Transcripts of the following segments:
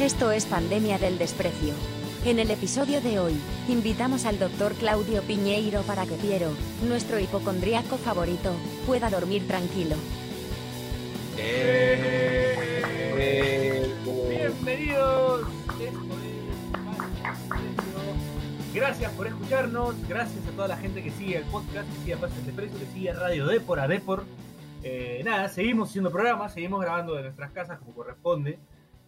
Esto es Pandemia del Desprecio. En el episodio de hoy, invitamos al doctor Claudio Piñeiro para que Piero, nuestro hipocondríaco favorito, pueda dormir tranquilo. Bienvenidos. Esto es Gracias por escucharnos. Gracias a toda la gente que sigue el podcast, que sigue Pases de Precio, que sigue Radio Depor, a Depor. Eh, nada, seguimos haciendo programas, seguimos grabando de nuestras casas como corresponde.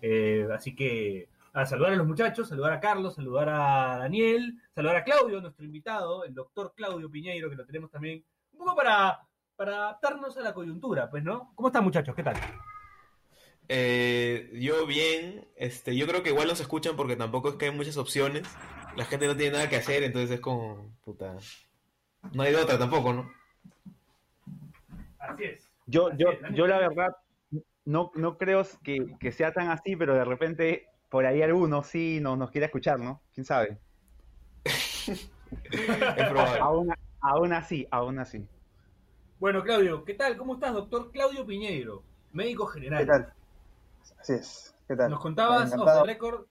Eh, así que a saludar a los muchachos, saludar a Carlos, saludar a Daniel, saludar a Claudio, nuestro invitado, el doctor Claudio Piñeiro, que lo tenemos también un poco para, para adaptarnos a la coyuntura, pues, ¿no? ¿Cómo están muchachos? ¿Qué tal? Eh, yo bien, este, yo creo que igual los escuchan porque tampoco es que hay muchas opciones. La gente no tiene nada que hacer, entonces es como, puta, no hay de otra tampoco, ¿no? Así es. Yo, Así yo, es, yo la verdad no, no creo que, que sea tan así, pero de repente por ahí alguno sí nos, nos quiere escuchar, ¿no? ¿Quién sabe? Es probable. Aún, aún así, aún así. Bueno, Claudio, ¿qué tal? ¿Cómo estás, doctor Claudio Piñeiro, médico general? ¿Qué tal? Así es. ¿Qué tal? Nos contabas off the record.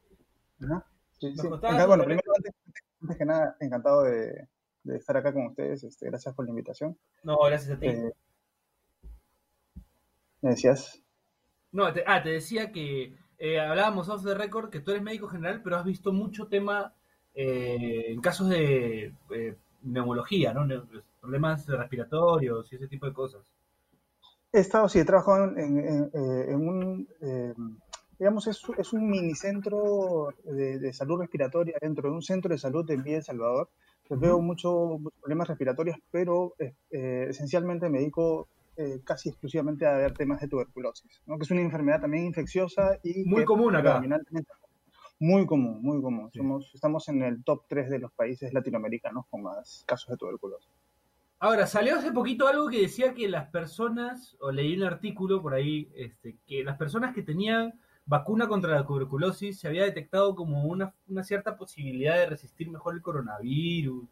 Sí, sí. contabas. Bueno, primero, antes, antes que nada, encantado de, de estar acá con ustedes. Este, gracias por la invitación. No, gracias a ti. Eh, me decías. No, te- ah, te decía que eh, hablábamos off the record que tú eres médico general, pero has visto mucho tema eh, en casos de eh, neumología, ¿no? Ne- problemas respiratorios y ese tipo de cosas. He estado, sí, he trabajado en, en- en, eh, en un, digamos, es, es un minicentro de, de salud respiratoria dentro de un centro de salud en Villa El Salvador. Pues Veo mucho- muchos problemas respiratorios, pero esencialmente me dedico eh, casi exclusivamente a ver temas de tuberculosis, ¿no? que es una enfermedad también infecciosa y Muy que común acá. Muy común, muy común. Sí. Somos, estamos en el top 3 de los países latinoamericanos con más casos de tuberculosis. Ahora, salió hace poquito algo que decía que las personas, o leí un artículo por ahí, este, que las personas que tenían vacuna contra la tuberculosis se había detectado como una, una cierta posibilidad de resistir mejor el coronavirus.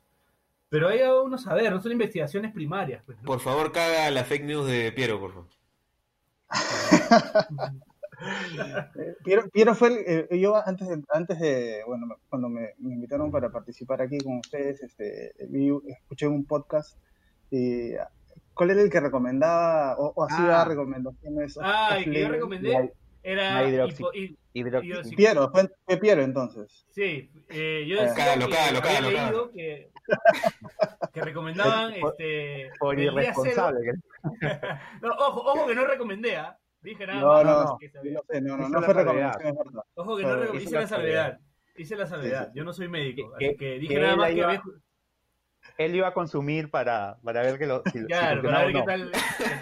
Pero hay aún no saber, no son investigaciones primarias. Pues, ¿no? Por favor, caga la fake news de Piero, por favor. Piero, Piero fue el, eh, yo antes de, antes de bueno, cuando me, me invitaron para participar aquí con ustedes, este, vi, escuché un podcast y ¿cuál era el que recomendaba o, o hacía Ah. recomendaciones? Ah, el que yo recomendé La- era... la hidroxi- hipo- hi- Hidroxi- hidroxi- Piero, fue, fue Piero entonces. Sí, eh, yo Ah. decía Cágalo, que cágalo, había cágalo, leído que, que recomendaban Por- este, Por irresponsable. que- No, ojo, ojo que no recomendé, ¿ah? Dije nada No, más no, no. que sabía. no sé, no, no, no fue recomendación. Ojo que no recomendé, hice la salvedad. Hice la Sí, salvedad. sí. Yo no soy médico, así que dije que nada él más que iba- había... Él iba a consumir para, para ver que lo, si, Claro, para ver no. qué tal.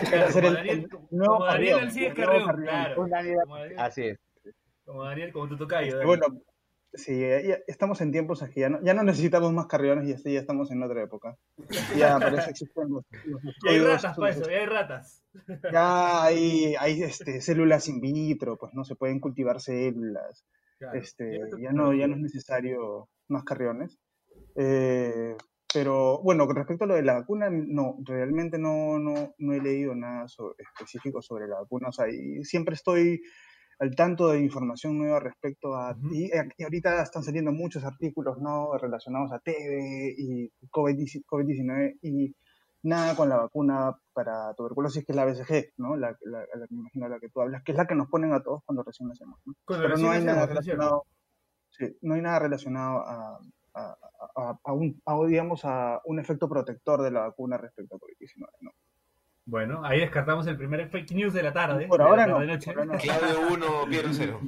Claro, como el- Daniel, el nuevo como Daniel Carrión, Alcides el Carrión, claro. Año- Como Daniel, Así es. Como Daniel, como tu tocayo. Este, bueno, sí, ya estamos en tiempos que ya no, ya no necesitamos más carriones y así ya estamos en otra época. Ya por eso existen los, los Y hay ratas para eso, y hay ratas. Ya hay, hay este, células in vitro, pues no se pueden cultivar células. Claro. Este, ya no, ya no es necesario más carriones. Eh, pero bueno, con respecto a lo de la vacuna, no, realmente no, no, no he leído nada sobre- específico sobre la vacuna. O sea, y siempre estoy al tanto de información nueva respecto a... Ujú. y, y ahorita están saliendo muchos artículos ¿no? relacionados a TB y COVID-19 COVID-19 y nada con la vacuna para tuberculosis, que es la BCG, ¿no? La, la, la- me imagino la que tú hablas, que es la que nos ponen a todos cuando recién nacemos. ¿no? Cuando pero recién no hay nada relacionado sí, no hay nada relacionado a, a, a- a un, a, digamos, a un efecto protector de la vacuna respecto a COVID-19. ¿no? Bueno, ahí descartamos el primer fake news de la tarde. Por de la ahora no. tarde-noche. por ahora no. Claudio 1, Piero 0.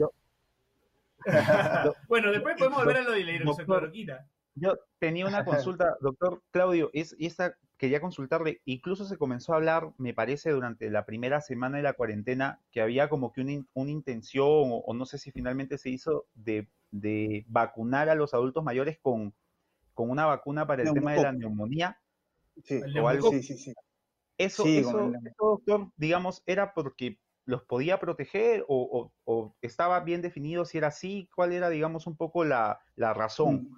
Bueno, después podemos volver a lo de la hidroxicloroquina. Yo tenía una consulta, doctor Claudio, es, y esta quería consultarle, incluso se comenzó a hablar, me parece, durante la primera semana de la cuarentena, que había como que una, in- una intención, o, o no sé si finalmente se hizo, de, de vacunar a los adultos mayores con, con una vacuna para el tema de la neumonía. Sí, o algo- sí, sí, sí. Eso, Sí, eso, eso, doctor, digamos, era porque los podía proteger o, o- o estaba bien definido si era así, cuál era, digamos, un poco la, la razón. Mm.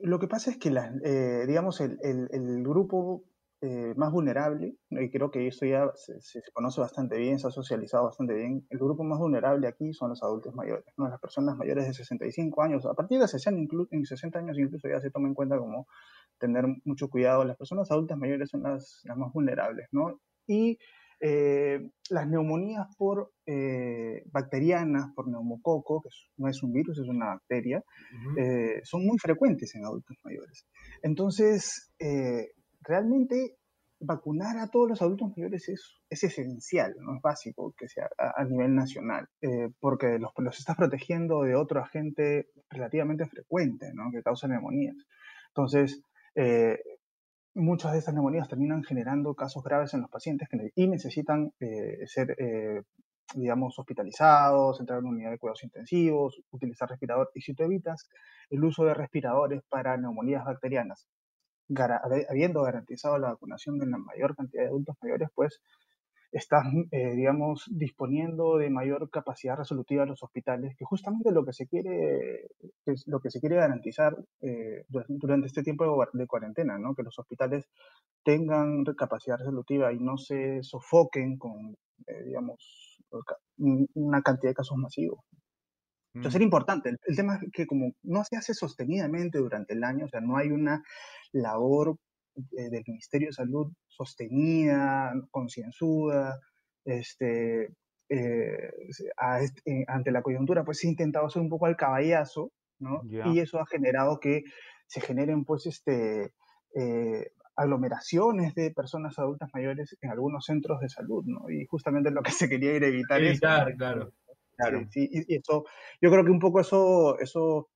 Lo que pasa es que, las, eh, digamos, el, el- el grupo eh, más vulnerable, y creo que eso ya se, se, conoce bastante bien, se ha socializado bastante bien, el grupo más vulnerable aquí son los adultos mayores, ¿no? las personas mayores de 65 años, a partir de 60, inclu en 60 años incluso ya se toma en cuenta como tener mucho cuidado, las personas adultas mayores son las, las más vulnerables, ¿no? Y eh, las neumonías por eh, bacterianas, por neumococo, que no es un virus, es una bacteria, uh -huh. eh, son muy frecuentes en adultos mayores. Entonces, eh, realmente vacunar a todos los adultos mayores es, es esencial, no es básico que sea a, a nivel nacional, eh, porque los, los estás protegiendo de otro agente relativamente frecuente ¿no? que causa neumonías. Entonces, eh, muchas de estas neumonías terminan generando casos graves en los pacientes que, y necesitan eh, ser, eh, digamos, hospitalizados, entrar en una unidad de cuidados intensivos, utilizar respirador. Y si tú evitas el uso de respiradores para neumonías bacterianas, habiendo garantizado la vacunación de la mayor cantidad de adultos mayores, pues estás, eh, digamos, disponiendo de mayor capacidad resolutiva de los hospitales, que justamente lo que se quiere, es lo que se quiere garantizar eh, durante este tiempo de, de cuarentena, ¿no? que los hospitales tengan capacidad resolutiva y no se sofoquen con, eh, digamos, una cantidad de casos masivos. Entonces era importante. El, el, tema es que como no se hace sostenidamente durante el año, o sea, no hay una labor eh, del Ministerio de Salud sostenida, concienzuda, este, eh, a, eh, ante la coyuntura, pues se ha intentado hacer un poco al caballazo, ¿no? Yeah. Y eso ha generado que se generen, pues, este, eh, aglomeraciones de personas adultas mayores en algunos centros de salud, ¿no? Y justamente lo que se quería era evitar, evitar eso. claro. Claro. Sí, y eso, yo creo que un poco eso, eso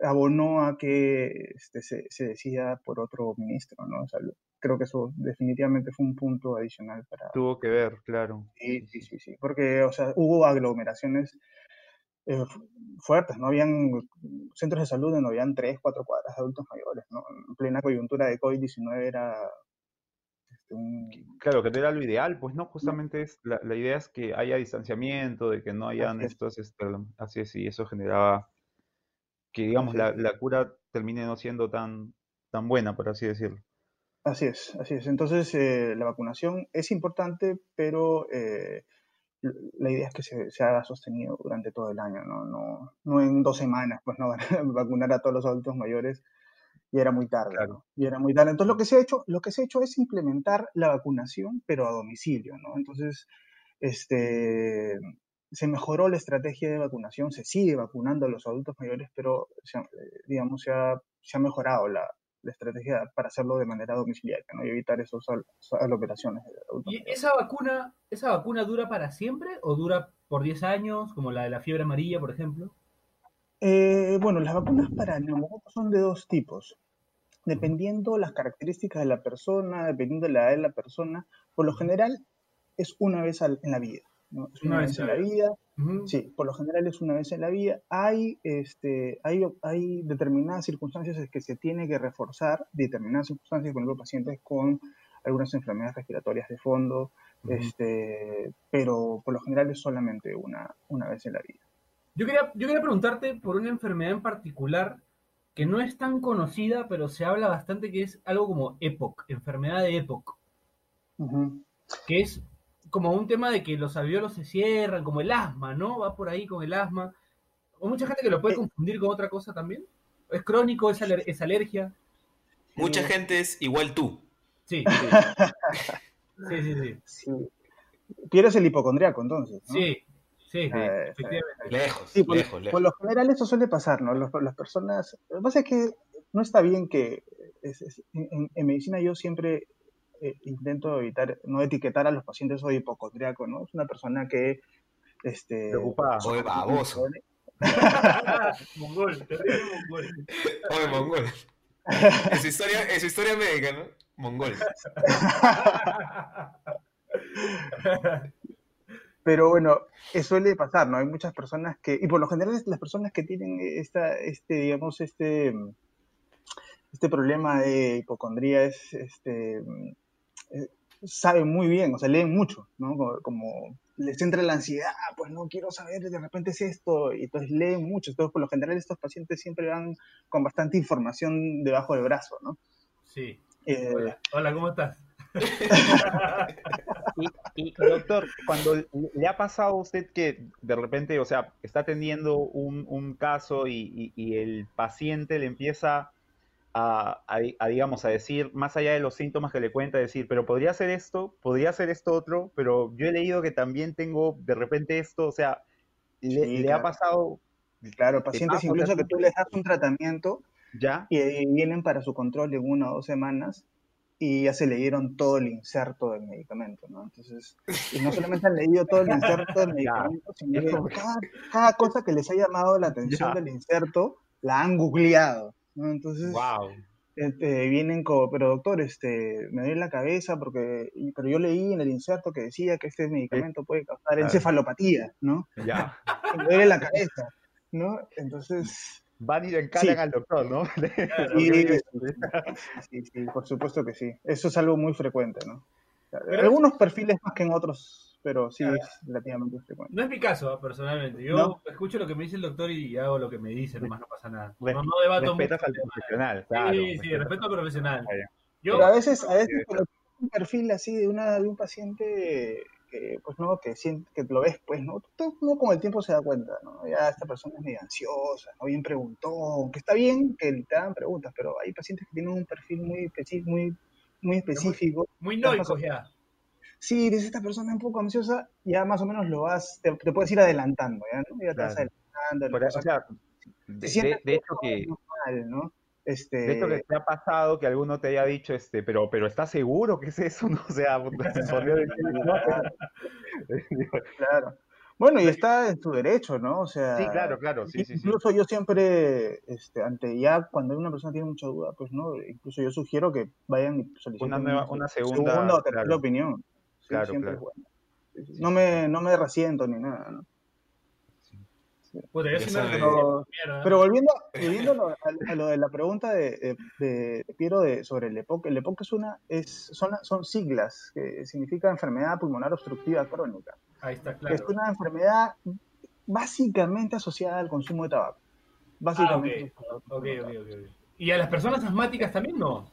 abonó a que este, se, se, decida por otro ministro, ¿no? O sea, creo que eso definitivamente fue un punto adicional para... Tuvo que ver, claro. Sí, sí, sí, sí, porque, o sea, hubo aglomeraciones eh, fuertes, no habían centros de salud donde no habían tres, cuatro cuadras de adultos mayores, ¿no? En plena coyuntura de COVID-19 era... Este, un... Claro, que no era lo ideal, pues no, justamente es, la, la, idea es que haya distanciamiento, de que no hayan así estos, este, así es, y eso generaba que digamos la, la, cura termine no siendo tan, tan buena, por así decirlo. Así es, así es. Entonces eh, la vacunación es importante, pero eh, la idea es que se, se, haga sostenido durante todo el año, ¿no? No, no en dos semanas, pues no vacunar a todos los adultos mayores y era muy tarde. Claro. ¿no? Y era muy tarde. Entonces lo que se ha hecho, lo que se ha hecho es implementar la vacunación, pero a domicilio, ¿no? Entonces, este se mejoró la estrategia de vacunación, se sigue vacunando a los adultos mayores, pero se, digamos, se ha, se ha mejorado la, la, estrategia para hacerlo de manera domiciliaria ¿no? y evitar esas aglomeraciones. ¿Y esa vacuna, esa vacuna dura para siempre o dura por 10 años, como la de la fiebre amarilla, por ejemplo? Eh, bueno, las vacunas para neumococos son de dos tipos. Dependiendo las características de la persona, dependiendo de la edad de la persona, por lo general es una vez en la vida. ¿No? Es una, una vez en la vida. Uh -huh. Sí, por lo general es una vez en la vida. Hay, este, hay, hay determinadas circunstancias en que se tiene que reforzar, determinadas circunstancias, por ejemplo, pacientes con algunas enfermedades respiratorias de fondo, uh -huh. este, pero por lo general es solamente una, una vez en la vida. Yo quería, yo quería preguntarte por una enfermedad en particular que no es tan conocida, pero se habla bastante, que es algo como EPOC, enfermedad de EPOC. Uh -huh. Que es como un tema de que los alveolos se cierran, como el asma, ¿no? Va por ahí con el asma. O mucha gente que lo puede confundir con otra cosa también. ¿Es crónico? ¿Es, aler es alergia? Mucha eh... gente es igual tú. Sí. Sí, sí, sí. sí. Pierdes el hipocondriaco, entonces. ¿no? Sí, sí, eh, efectivamente. Lejos, sí, por, lejos, lejos. Por lo general eso suele pasar, ¿no? Los, las personas... Lo que pasa es que no está bien que... Es, es, en, en medicina yo siempre eh, intento evitar, no etiquetar a los pacientes soy hipocondriaco, ¿no? Es una persona que, este... Preocupada. Oye, baboso. mongol, terrible mongol. Oye, mongol. Es historia, es historia médica, ¿no? Mongol. Pero bueno, eso suele pasar, ¿no? Hay muchas personas que, y por lo general las personas que tienen esta, este, digamos, este, este problema de hipocondría es, este, eh, saben muy bien, o sea, leen mucho, ¿no? Como, como, les entra la ansiedad, pues no quiero saber, de repente es esto, y entonces leen mucho. Entonces, por lo general, estos pacientes siempre van con bastante información debajo del brazo, ¿no? Sí. Eh, Hola. Hola, ¿cómo estás? Y, y, doctor, cuando le ha pasado a usted que de repente, o sea, está atendiendo un, un caso y, y, y, el paciente le empieza a, a, digamos, a decir, más allá de los síntomas que le cuenta, decir, pero podría ser esto, podría ser esto otro, pero yo he leído que también tengo de repente esto, o sea, le, Sí, le claro. ha pasado, Claro, pacientes pasa, incluso que tú les das un tratamiento ¿ya? y, y vienen para su control en una o dos semanas y ya se leyeron todo el inserto del medicamento, ¿no? Entonces, y no solamente han leído todo el inserto del medicamento, sino que- cada, cada cosa que les ha llamado la atención Ya. del inserto la han googleado, ¿no? Entonces, Wow. este, vienen como, pero doctor, este, me duele la cabeza porque, pero yo leí en el inserto que decía que este medicamento puede causar encefalopatía, ¿no? Ya. Me duele la cabeza, ¿no? Entonces, Van y le encaran Sí. al doctor, ¿no? Sí, sí, sí, por supuesto que sí. Eso es algo muy frecuente, ¿no? Algunos perfiles más que en otros, pero sí Claro. es relativamente frecuente. No es mi caso, ¿ah? personalmente. Yo No. escucho lo que me dice el doctor y hago lo que me dice, nomás no pasa nada. Res- No, no debato Respetas mucho al tema. profesional, claro. Sí, sí, respeto al profesional. Yo, Pero a veces, a veces cuando tienes un perfil así de una de un paciente que pues no que siente, que lo ves pues no uno con el tiempo se da cuenta no ya esta persona es medio ansiosa no bien preguntón que está bien que te hagan preguntas pero hay pacientes que tienen un perfil muy específico muy muy específico muy noico ya. Sí, dice esta persona un poco ansiosa, ya más o menos lo vas, te, te puedes ir adelantando, ¿ya? ¿no? Ya te vas adelantando. La o sea, se de, siente de- de hecho que normal, ¿no? Este, de hecho que te ha pasado que alguno te haya dicho este, pero pero ¿estás seguro que es eso? No, o sea, puta, se sonrió de- no, Digo, claro. Bueno, y está en su derecho, ¿no? O sea, Sí, claro, claro, sí, sí, sí. incluso yo siempre, este, ante ya cuando una persona tiene mucha duda, pues no, incluso yo sugiero que vayan y soliciten Una nueva- una segunda, o tercera claro. opinión. Sí, Claro, siempre claro. es bueno. No me, no me resiento ni nada, ¿no? Puta, yo Ya sí me sabe. arrepiento, mierda. Pero volviendo, volviendo a, lo, a- a lo de la pregunta de, de, Piero de, sobre el EPOC, el EPOC es una, es, son, son siglas que significa enfermedad pulmonar obstructiva crónica, Ahí está, que es claro. una enfermedad básicamente asociada al consumo de tabaco. Básicamente. Ah, ok, ok, ok, ok. ¿Y a las personas asmáticas también no?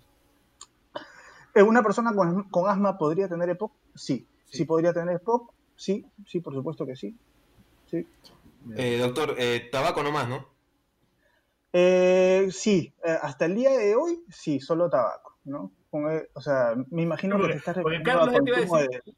Eh, ¿Una persona con, con asma podría tener EPOC? Sí. Sí. sí. podría tener EPOC? Sí, sí, por supuesto que sí. sí. Eh, doctor, eh, tabaco nomás, ¿no? Eh, sí, eh, hasta el día de hoy, sí, solo tabaco, ¿no? Con, eh, o sea, me imagino que te estás porque refiriendo Carlos ya te iba a consumo decir- de,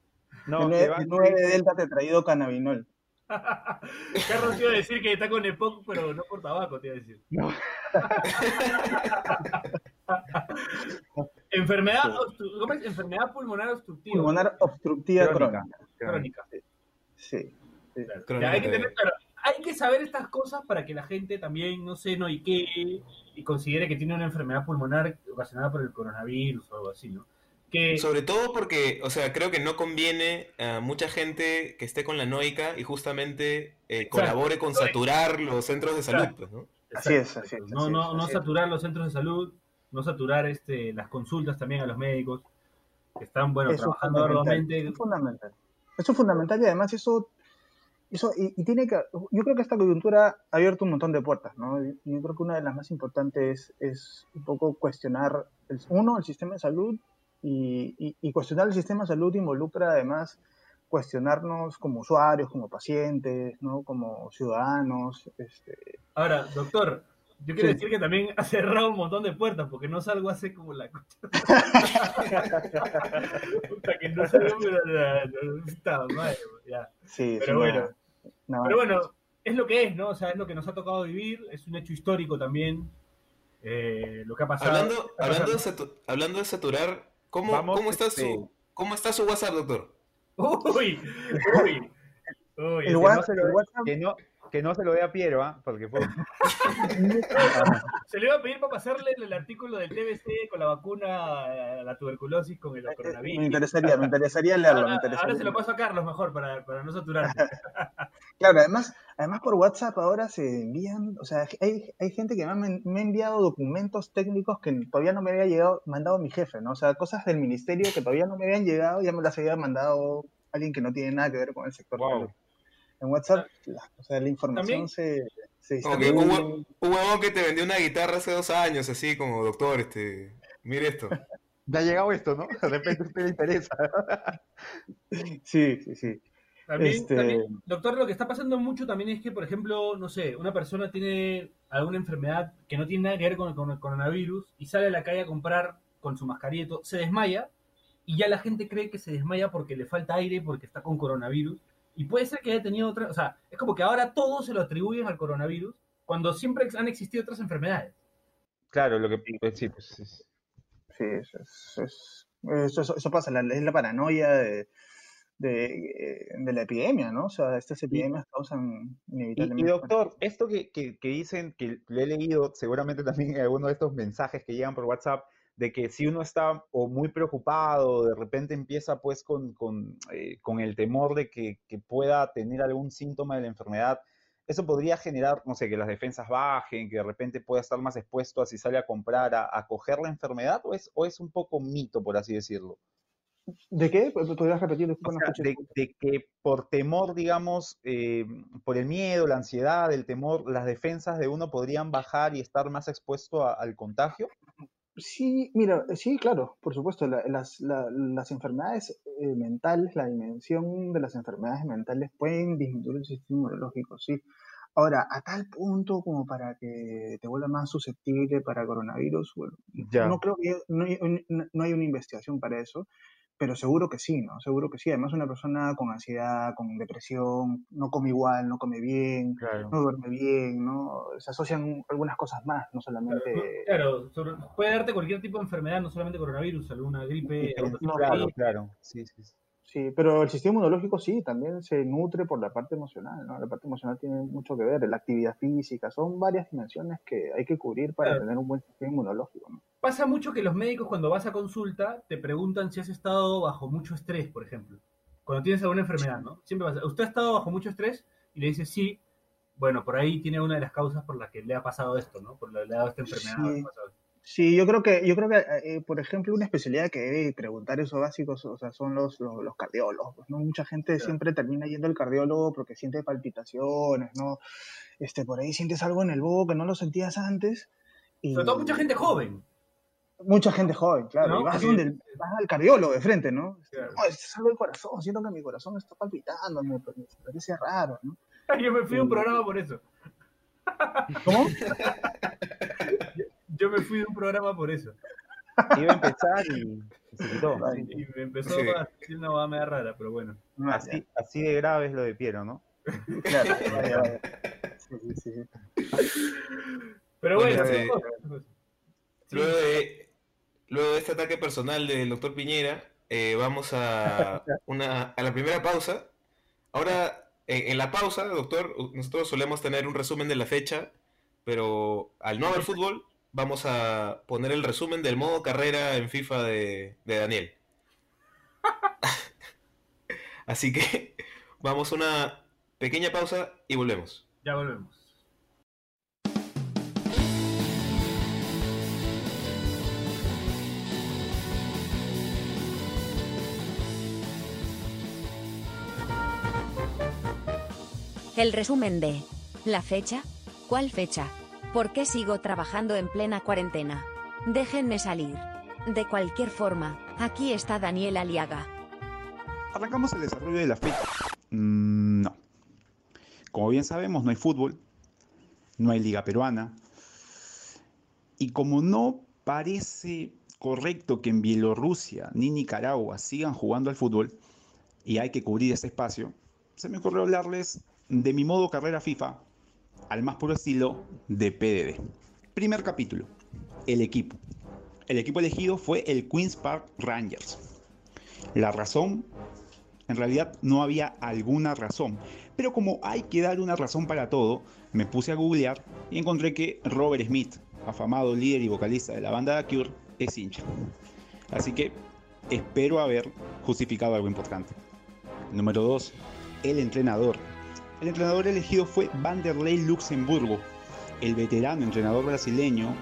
No, de de 9 delta tetraído cannabinol. Carlos iba a decir que está con EPOC, pero no por tabaco, te iba a decir. No. Enfermedad, Sí. obstru- ¿cómo es? Enfermedad pulmonar obstructiva. Pulmonar obstructiva Crónica. crónica. crónica. Sí. Claro. Crónica Ya hay, que tener- claro, hay que saber estas cosas para que la gente también, no sé, no y qué, y considere que tiene una enfermedad pulmonar ocasionada por el coronavirus o algo así, ¿no? Que, Sobre todo porque, o sea, creo que no conviene a mucha gente que esté con la noica y justamente eh, colabore con saturar los centros de salud, pues, ¿no? Así es, así es, No, así no, es, no así es. saturar los centros de salud, no saturar este, las consultas también a los médicos, que están, bueno, Eso es trabajando arduamente. Eso es fundamental. Eso es fundamental y además eso, eso y, y tiene que, yo creo que esta coyuntura ha abierto un montón de puertas, ¿no? Yo creo que una de las más importantes es un poco cuestionar, el, uno, el sistema de salud y, y- y cuestionar el sistema de salud involucra además cuestionarnos como usuarios, como pacientes, ¿no? Como ciudadanos, este, Ahora, doctor, yo quiero Sí. decir que también ha cerrado un montón de puertas, porque no salgo hace como la concha. Puta, que no salgo, pero la, la- madre, ya. sí, Pero sí, bueno. no, no, Pero bueno, es lo que es, ¿no? O sea, es lo que nos ha tocado vivir, es un hecho histórico también, eh, lo que ha pasado. Hablando, hablando, de pasando. satu- hablando de saturar, ¿cómo, Vamos, cómo, está este- su, ¿cómo está su WhatsApp, doctor? Uy, uy, uy. El WhatsApp- el WhatsApp- que, no, que no se lo dé a Piero, ¿ah? Porque Se le iba a pedir para pasarle el artículo del TBC con la vacuna a la tuberculosis con el me coronavirus. interesaría, me interesaría leerlo, me Ahora, interesaría ahora se lo paso a Carlos mejor para, para no saturarme. Claro, además, además por WhatsApp ahora se envían, o sea, hay, hay gente que me ha, me ha enviado documentos técnicos que todavía no me había llegado, mandado mi jefe, ¿no? O sea, cosas del ministerio que todavía no me habían llegado, ya me las había mandado alguien que no tiene nada que ver con el sector Wow. En WhatsApp, la, o sea, la información También- se, se distribuye. un, un huevón que te vendió una guitarra hace dos años, así como, doctor, este, mire esto. Ya ha llegado esto, ¿no? De repente a usted le interesa. Sí, sí, sí. También, Este- también, doctor, lo que está pasando mucho también es que, por ejemplo, no sé, una persona tiene alguna enfermedad que no tiene nada que ver con, con el coronavirus y sale a la calle a comprar con su mascarilla se desmaya y ya la gente cree que se desmaya porque le falta aire, porque está con coronavirus. Y puede ser que haya tenido otra, o sea, es como que ahora todo se lo atribuyen al coronavirus cuando siempre han existido otras enfermedades. Claro, lo que pues, sí, pues, es- Sí, eso, es- es- eso, eso- eso pasa, la- es la paranoia de, de, de la epidemia, ¿no? O sea, estas epidemias causan Y, inevitablemente... y, doctor, esto que, que- que dicen, que lo he leído seguramente también en alguno de estos mensajes que llegan por WhatsApp, de que si uno está o muy preocupado, de repente empieza pues con, con, eh, con el temor de que, que pueda tener algún síntoma de la enfermedad, eso podría generar, no sé, que las defensas bajen, que de repente pueda estar más expuesto a si sale a comprar, a, a coger la enfermedad, o es, o es un poco mito, por así decirlo. ¿De qué? ¿Podrías repetir? O Disculpa, no sea, escuché. de, de que por temor, digamos, eh, por el miedo, la ansiedad, el temor, las defensas de uno podrían bajar y estar más expuesto a- al contagio. Sí, mira, eh, sí, claro, por supuesto, la- las, la- las enfermedades eh, mentales, la dimensión de las enfermedades mentales pueden disminuir el sistema inmunológico, sí. Ahora, a tal punto como para que te vuelva más susceptible para coronavirus, bueno, Ya. no creo que no no hay una investigación para eso, pero seguro que sí, ¿no? Seguro que sí. Además, una persona con ansiedad, con depresión, no come igual, no come bien, Claro. no duerme bien, ¿no? Se asocian algunas cosas más, no solamente... Claro, sobre- puede darte cualquier tipo de enfermedad, no solamente coronavirus, alguna gripe, de Claro, claro. Sí, sí, sí. Sí, pero el sistema inmunológico sí, también se nutre por la parte emocional, ¿no? La parte emocional tiene mucho que ver, la actividad física, son varias dimensiones que hay que cubrir para Claro. tener un buen sistema inmunológico, ¿no? Pasa mucho que los médicos cuando vas a consulta te preguntan si has estado bajo mucho estrés, por ejemplo. Cuando tienes alguna enfermedad, ¿no? Siempre pasa, ¿usted ha estado bajo mucho estrés? Y le dices sí. Bueno, por ahí tiene una de las causas por las que le ha pasado esto, ¿no? Por la que le ha dado esta enfermedad. Sí. Sí, yo creo que, yo creo que, eh, por ejemplo, una especialidad que debe preguntar esos básicos, o sea, son los, los, los cardiólogos, ¿no? Mucha gente Claro. siempre termina yendo al cardiólogo porque siente palpitaciones, ¿no? Este, por ahí sientes algo en el bobo que no lo sentías antes. Y Sobre todo mucha gente joven. mucha gente joven, claro. ¿No? Y vas, donde vas al cardiólogo de frente, ¿no? Claro. No, es algo del corazón, siento que mi corazón está palpitando, me, me parece raro, ¿no? Yo me fui de un programa por eso. ¿Cómo? Yo me fui de un programa por eso. Iba a empezar y se quitó. Ay, Y me empezó Sí. a decir una hueá media rara, pero bueno. Así, así de grave es lo de Piero, ¿no? claro, vaya. Sí, sí. Pero Bueno, bueno. Sí. Luego de, luego de este ataque personal del doctor Piñera, eh, vamos a, una, a la primera pausa. Ahora, en, en la pausa, doctor, nosotros solemos tener un resumen de la fecha, pero al no haber fútbol, vamos a poner el resumen del modo carrera en FIFA de, de Daniel. Así que vamos a una pequeña pausa y volvemos. Ya volvemos. El resumen de... ¿La fecha? ¿Cuál fecha? ¿Por qué sigo trabajando en plena cuarentena? Déjenme salir. De cualquier forma, aquí está Daniel Aliaga. Arrancamos el desarrollo de la fecha. Mm, no. Como bien sabemos, no hay fútbol, no hay liga peruana. Y como no parece correcto que en Bielorrusia ni Nicaragua sigan jugando al fútbol, y hay que cubrir ese espacio, se me ocurrió hablarles de mi modo carrera FIFA al más puro estilo de PDD. Primer capítulo, el equipo. El equipo elegido fue el Queen's Park Rangers. La razón en realidad no había alguna razón. Pero como hay que dar una razón para todo, me puse a googlear y encontré que Robert Smith, afamado líder y vocalista de la banda The Cure, es hincha. Así que espero haber justificado algo importante. Número 2. El entrenador. El entrenador elegido fue Vanderlei Luxemburgo, el veterano entrenador brasileño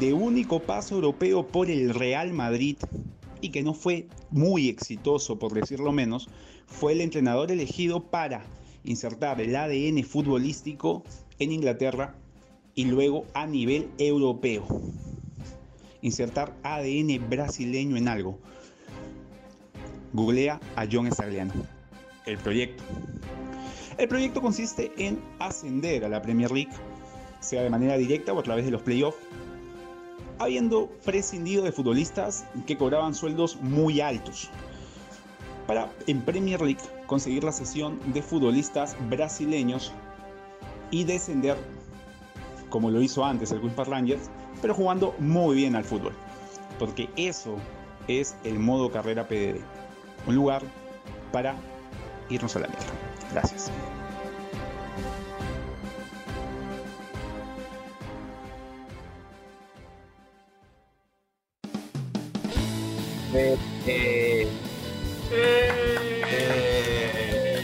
de único paso europeo por el Real Madrid y que no fue muy exitoso, por decirlo menos, fue el entrenador elegido para insertar el ADN futbolístico en Inglaterra y luego a nivel europeo. insertar ADN brasileño en algo. Googlea a John Stagliano. El proyecto. El proyecto consiste en ascender a la Premier League, sea de manera directa o a través de los playoffs, habiendo prescindido de futbolistas que cobraban sueldos muy altos, para en Premier League conseguir la sesión de futbolistas brasileños y descender como lo hizo antes el Park Rangers, pero jugando muy bien al fútbol. Porque eso es el modo carrera PDD. Un lugar para irnos a la mierda. Gracias. Eh, eh, Eh,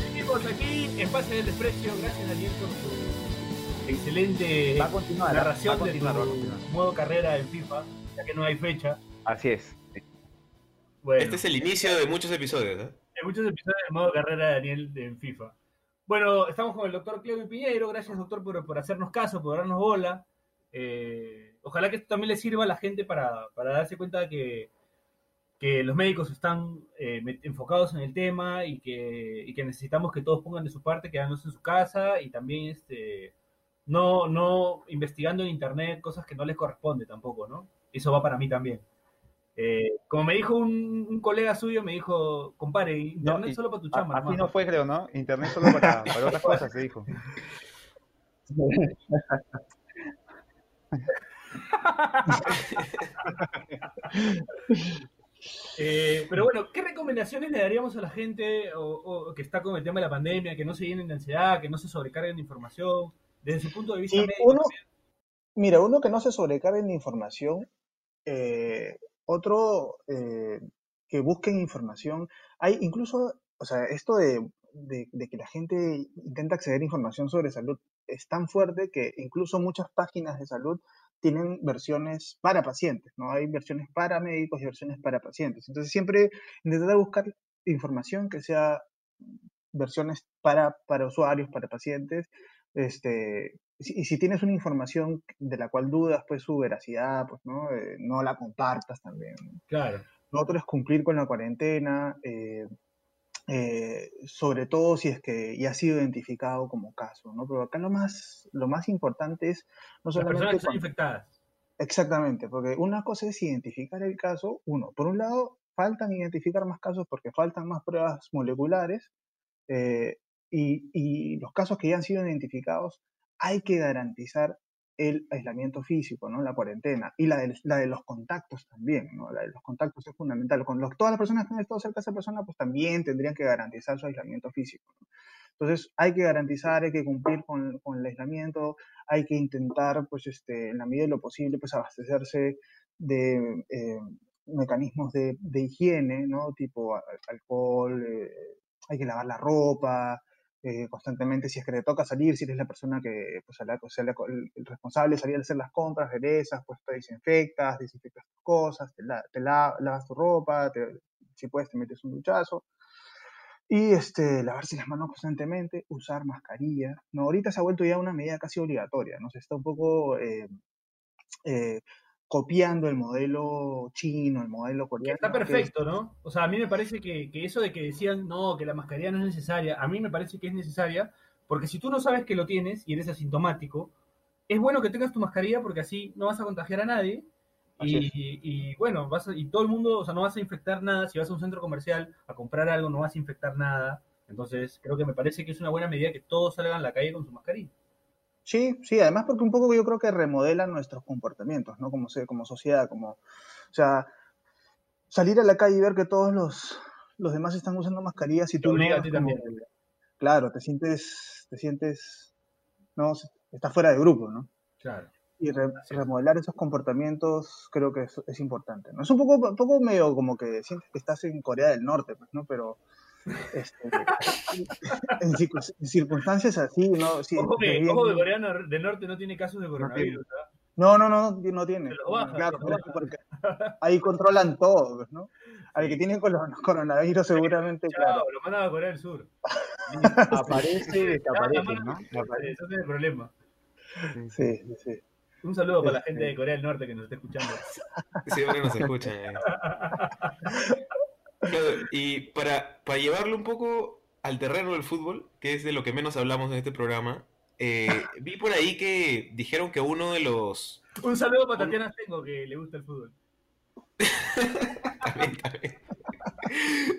Seguimos aquí en Pase del Desprecio. Gracias, Daniel, por tu excelente va a continuar, narración va a continuar, de va a tu continuar. modo carrera en FIFA, ya que no hay fecha. Así es. Bueno, Este es el inicio de muchos episodios, ¿eh? Muchos episodios de modo carrera de Daniel en FIFA. Bueno, estamos con el doctor Claudio Piñeiro. Gracias, doctor, por, por hacernos caso, por darnos bola. Eh, ojalá que esto también le sirva a la gente para, para darse cuenta que, que los médicos están eh, enfocados en el tema y que, y que necesitamos que todos pongan de su parte, quedándose en su casa y también este, no, no investigando en internet cosas que no les corresponde tampoco, ¿no? Eso va para mí también. Eh, como me dijo un, un colega suyo, me dijo, compare, internet y- solo para tu A- chamba. así nomás". no fue, creo, ¿no? Internet solo para, para otras cosas, se dijo. Eh, pero bueno, ¿qué recomendaciones le daríamos a la gente o, o que está con el tema de la pandemia, que no se llenen de ansiedad, que no se sobrecarguen de información, desde su punto de vista médico? uno, mira, uno que no se sobrecargue de información, eh, otro eh, que busquen información. Hay incluso, o sea, esto de, de- que la gente intenta acceder a información sobre salud es tan fuerte que incluso muchas páginas de salud tienen versiones para pacientes, ¿no? Hay versiones para médicos y versiones para pacientes. Entonces siempre intentar buscar información que sea versiones para, para usuarios, para pacientes, este, y si tienes una información de la cual dudas, pues su veracidad, pues no, Eh, no la compartas también. ¿no? Claro. Lo otro es cumplir con la cuarentena, eh, eh, sobre todo si es que ya ha sido identificado como caso, ¿no? Pero acá lo más, lo más importante es no Las solamente personas que están cuando- infectadas. Exactamente, porque una cosa es identificar el caso. Uno, por un lado, faltan identificar más casos porque faltan más pruebas moleculares y, y los casos que ya han sido identificados hay que garantizar el aislamiento físico, ¿no? La cuarentena y la de, los contactos también. La de los contactos es fundamental. Con todas las personas que han estado cerca de esa persona, pues también tendrían que garantizar su aislamiento físico. Entonces, hay que garantizar, hay que cumplir con, el aislamiento, hay que intentar, pues, este, en la medida de lo posible, pues, abastecerse de eh, mecanismos de, higiene, ¿no? Tipo alcohol, eh, hay que lavar la ropa eh, constantemente, si es que te toca salir, si eres la persona que, pues, la- el, responsable de salir a hacer las compras, regresas, pues, te desinfectas, desinfectas tus cosas, te, la- te la- lavas tu ropa, si puedes te metes un duchazo. Y este, lavarse las manos constantemente, usar mascarilla. No, ahorita se ha vuelto ya una medida casi obligatoria, ¿no? Se está un poco eh, eh, copiando el modelo chino, el modelo coreano. está perfecto, ¿no? O sea, a mí me parece que, que eso de que decían, no, que la mascarilla no es necesaria, a mí me parece que es necesaria, porque si tú no sabes que lo tienes y eres asintomático, es bueno que tengas tu mascarilla porque así no vas a contagiar a nadie. Y bueno, vas a- y todo el mundo, o sea, no vas a infectar nada. Si vas a un centro comercial a comprar algo, no vas a infectar nada. Entonces, creo que me parece que es una buena medida que todos salgan a la calle con su mascarilla. Sí, sí, además porque un poco yo creo que remodelan nuestros comportamientos, ¿no? Como, se- como sociedad, como, o sea, salir a la calle y ver que todos los, los demás están usando mascarillas y Te tú no, a ti como claro, te sientes, te sientes, no, estás fuera de grupo, ¿no? Claro. Y re- remodelar esos comportamientos creo que es, es importante, ¿no? Es un poco, un poco medio como que sientes que estás en Corea del Norte, pues, ¿no? Pero este, en, circun- en circunstancias así, ¿no? Sí, Ojo que ojo Corea del Norte no tiene casos de coronavirus. ¿ah? No, no, no, no, tiene. Baja, claro, porque ahí controlan todo, pues, ¿no? Al que tiene coronavirus seguramente, Chao, claro, lo mandan a Corea del Sur. Aparece y desaparece, ¿no? Ese es el problema. sí, sí, sí. Un saludo para la gente de Corea del Norte que nos está escuchando. Siempre nos escuchan. Claro, y para, para llevarlo un poco al terreno del fútbol, que es de lo que menos hablamos en este programa, eh, vi por ahí que dijeron que uno de los... Un saludo para Tatiana Tengo, que le gusta el fútbol. También, también.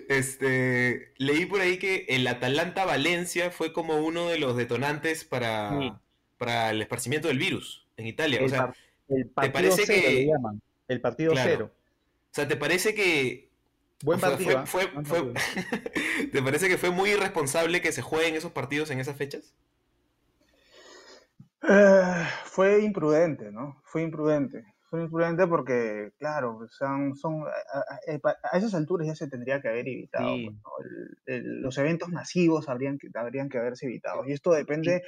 Este, leí por ahí que el Atalanta Valencia fue como uno de los detonantes para, Sí. para el esparcimiento del virus en Italia. O sea, par- el partido parece cero que- le llaman. El partido Claro. cero. o sea, ¿te parece que Buen o sea, partido. fue, Buen fue- fue- partido. ¿Te parece que fue muy irresponsable que se jueguen esos partidos en esas fechas? Eh, fue imprudente, ¿no? Fue imprudente. Fue imprudente porque, claro, son, son a, a- a- a esas alturas ya se tendría que haber evitado. Sí. pues, ¿no? El- el- los eventos masivos habrían que, habrían que haberse evitado. Y esto depende,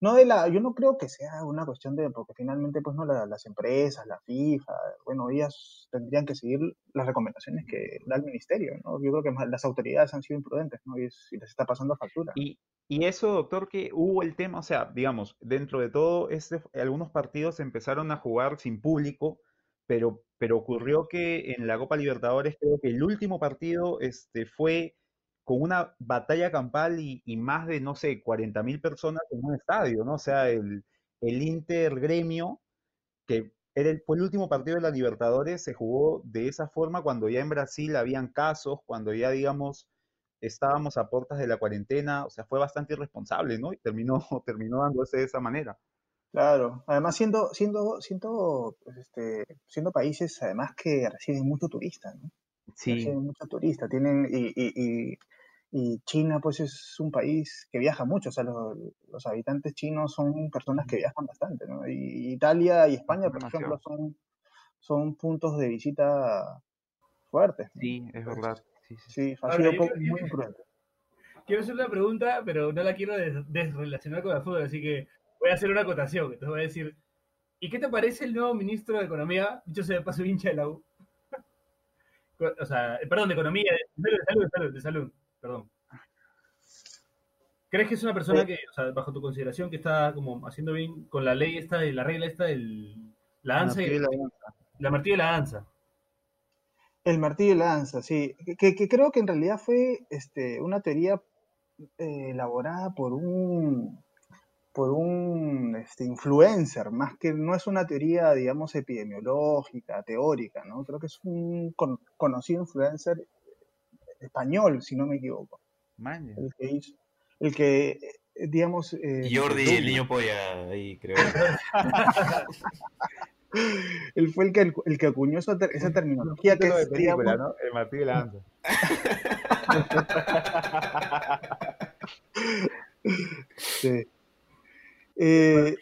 no de la, yo no creo que sea una cuestión de, porque finalmente, pues, no, la- las empresas, la FIFA, bueno, ellas tendrían que seguir las recomendaciones que da el ministerio, ¿no? Yo creo que las autoridades han sido imprudentes, ¿no? Y, es- y les está pasando factura. Y, y eso, doctor, que hubo el tema, o sea, digamos, dentro de todo, este, algunos partidos empezaron a jugar sin público, pero, pero ocurrió que en la Copa Libertadores creo que el último partido este, fue con una batalla campal y, y más de, no sé, 40.000 personas en un estadio, ¿no? O sea, el, el Inter Gremio, que era el, fue el último partido de la Libertadores, se jugó de esa forma cuando ya en Brasil habían casos, cuando ya, digamos, estábamos a puertas de la cuarentena, o sea, fue bastante irresponsable, ¿no? Y terminó, terminó dándose de esa manera. Claro, además siendo, siendo, siendo, pues, este, siendo países además que reciben mucho turista, ¿no? Sí, Reciben mucho turista, tienen, y, y, y, y China pues es un país que viaja mucho, o sea, los, los habitantes chinos son personas que viajan bastante, ¿no? Y Italia y España, por Demasiado. ejemplo, son, son puntos de visita fuertes, ¿no? sí, es verdad. Sí, sí, sí. Ha Ahora, sido yo muy imprudente. Quiero hacer una pregunta, pero no la quiero des- desrelacionar con el fútbol, así que voy a hacer una acotación. Entonces voy a decir, ¿y qué te parece el nuevo ministro de Economía? Dicho sea de paso, hincha de la U. O sea, perdón, de Economía, de salud, de salud, de salud, de salud, perdón. ¿Crees que es una persona que, o sea, bajo tu consideración, que está como haciendo bien con la ley esta, la regla esta, del, la danza, la la martillo y la danza? El martillo y la danza, sí. Que, que- que creo que en realidad fue este, una teoría eh, elaborada por un por un este, influencer, más que no es una teoría, digamos, epidemiológica, teórica, ¿no? Creo que es un con- conocido influencer español, si no me equivoco, Maña. el que hizo, el que, eh, digamos, eh, Jordi, el niño polla, ahí creo. él fue el que, el que acuñó esa, ter- esa terminología que de es, película, digamos, ¿no? El martillo y la danza. Sí. Eh,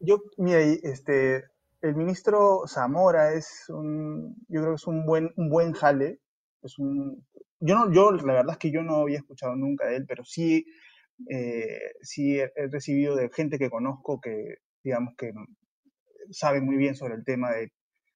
yo, mira, este, el ministro Zamora es un, yo creo que es un buen, un buen jale. Es un, yo no, yo la verdad es que yo no había escuchado nunca de él, pero sí, eh, sí he, recibido de gente que conozco que, digamos, que sabe muy bien sobre el tema de,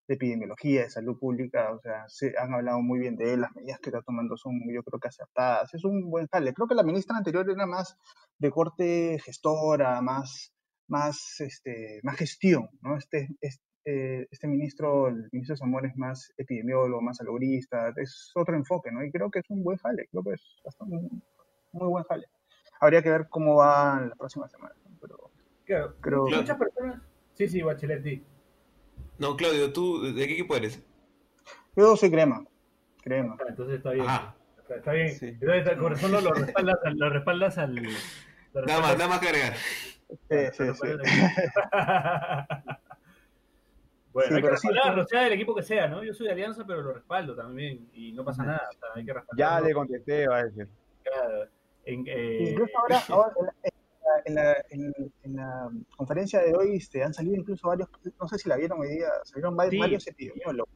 de epidemiología, de salud pública, o sea, se han hablado muy bien de él, las medidas que está tomando son, yo creo que acertadas. Es un buen jale. Creo que la ministra anterior era más de corte gestora, más, más, este, más gestión, ¿no? Este, este, este ministro, el ministro Zamora es más epidemiólogo, más saludista, es otro enfoque, ¿no? Y creo que es un buen jale, creo que es bastante, un muy buen jale. Habría que ver cómo va en las próximas semanas, ¿no? pero Claro, creo muchas personas... Sí, sí, Bachelet, sí. No, Claudio, ¿tú de qué equipo eres? yo soy crema, crema. Ah, entonces está bien. Ajá. Está, está bien. Sí. Entonces, con razón lo, lo respaldas, al- lo respaldas al... lo Nada más, nada más que agregar. Sí, sí, sí. bueno, Sí, hay que sea del equipo que sea, ¿no? Yo soy de Alianza, pero lo respaldo también y no pasa nada. o sea, hay que Ya le contesté, va a decir. Claro. En, eh, Incluso ahora, ahora en, la, en, la, en, la, en la conferencia de hoy este, han salido incluso varios, no sé si la vieron hoy día, salieron varios, Sí. varios epidemiólogos.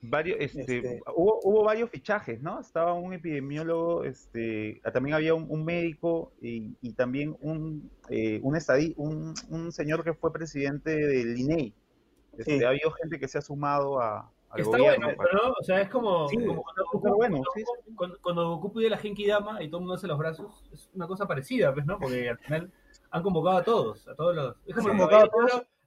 Varios, este, Este- Hubo, hubo varios fichajes, ¿no? Estaba un epidemiólogo, este, ah, también había un, un médico y, y también un, eh, un, estadí- un, un señor que fue presidente del INEI. Este, Sí. Ha habido gente que se ha sumado a, al Está gobierno. bueno, para- ¿no? O sea, es como, Sí, como cuando, Goku, bueno, cuando, sí, cuando- cuando Goku pide la Genki Dama y todo el mundo hace los brazos, es una cosa parecida, pues, ¿no? Porque al final han convocado a todos, a todos los... Es como a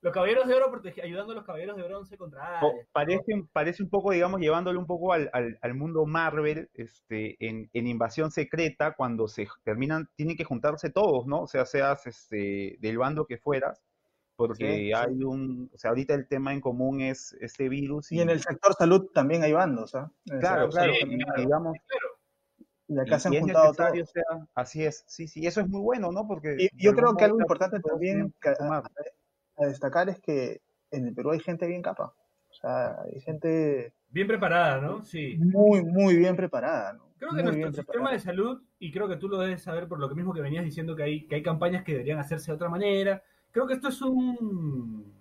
los caballeros de oro protege- ayudando a los caballeros de bronce contra Ares. parece, un- parece un poco, digamos, llevándolo un poco al, al- al mundo Marvel, este, en, en Invasión Secreta, cuando se terminan, tienen que juntarse todos, ¿no? O sea, seas este, del bando que fueras, porque Sí, sí. hay un, o sea, ahorita el tema en común es este virus Y en el sector salud también hay bandos, ¿ah? En el Claro, sector claro, sí, digamos, Claro. Y acá se han juntado todos. o sea, así es, sí, sí, eso es muy bueno, ¿no? Porque Y yo creo que algo importante también que- a destacar es que en el Perú hay gente bien capa. O sea, hay gente Bien preparada, ¿no? Sí. muy, muy bien preparada. ¿no? Creo que Muy nuestro sistema preparada. de salud, y creo que tú lo debes saber por lo que mismo que venías diciendo que hay, que hay campañas que deberían hacerse de otra manera. Creo que esto es un.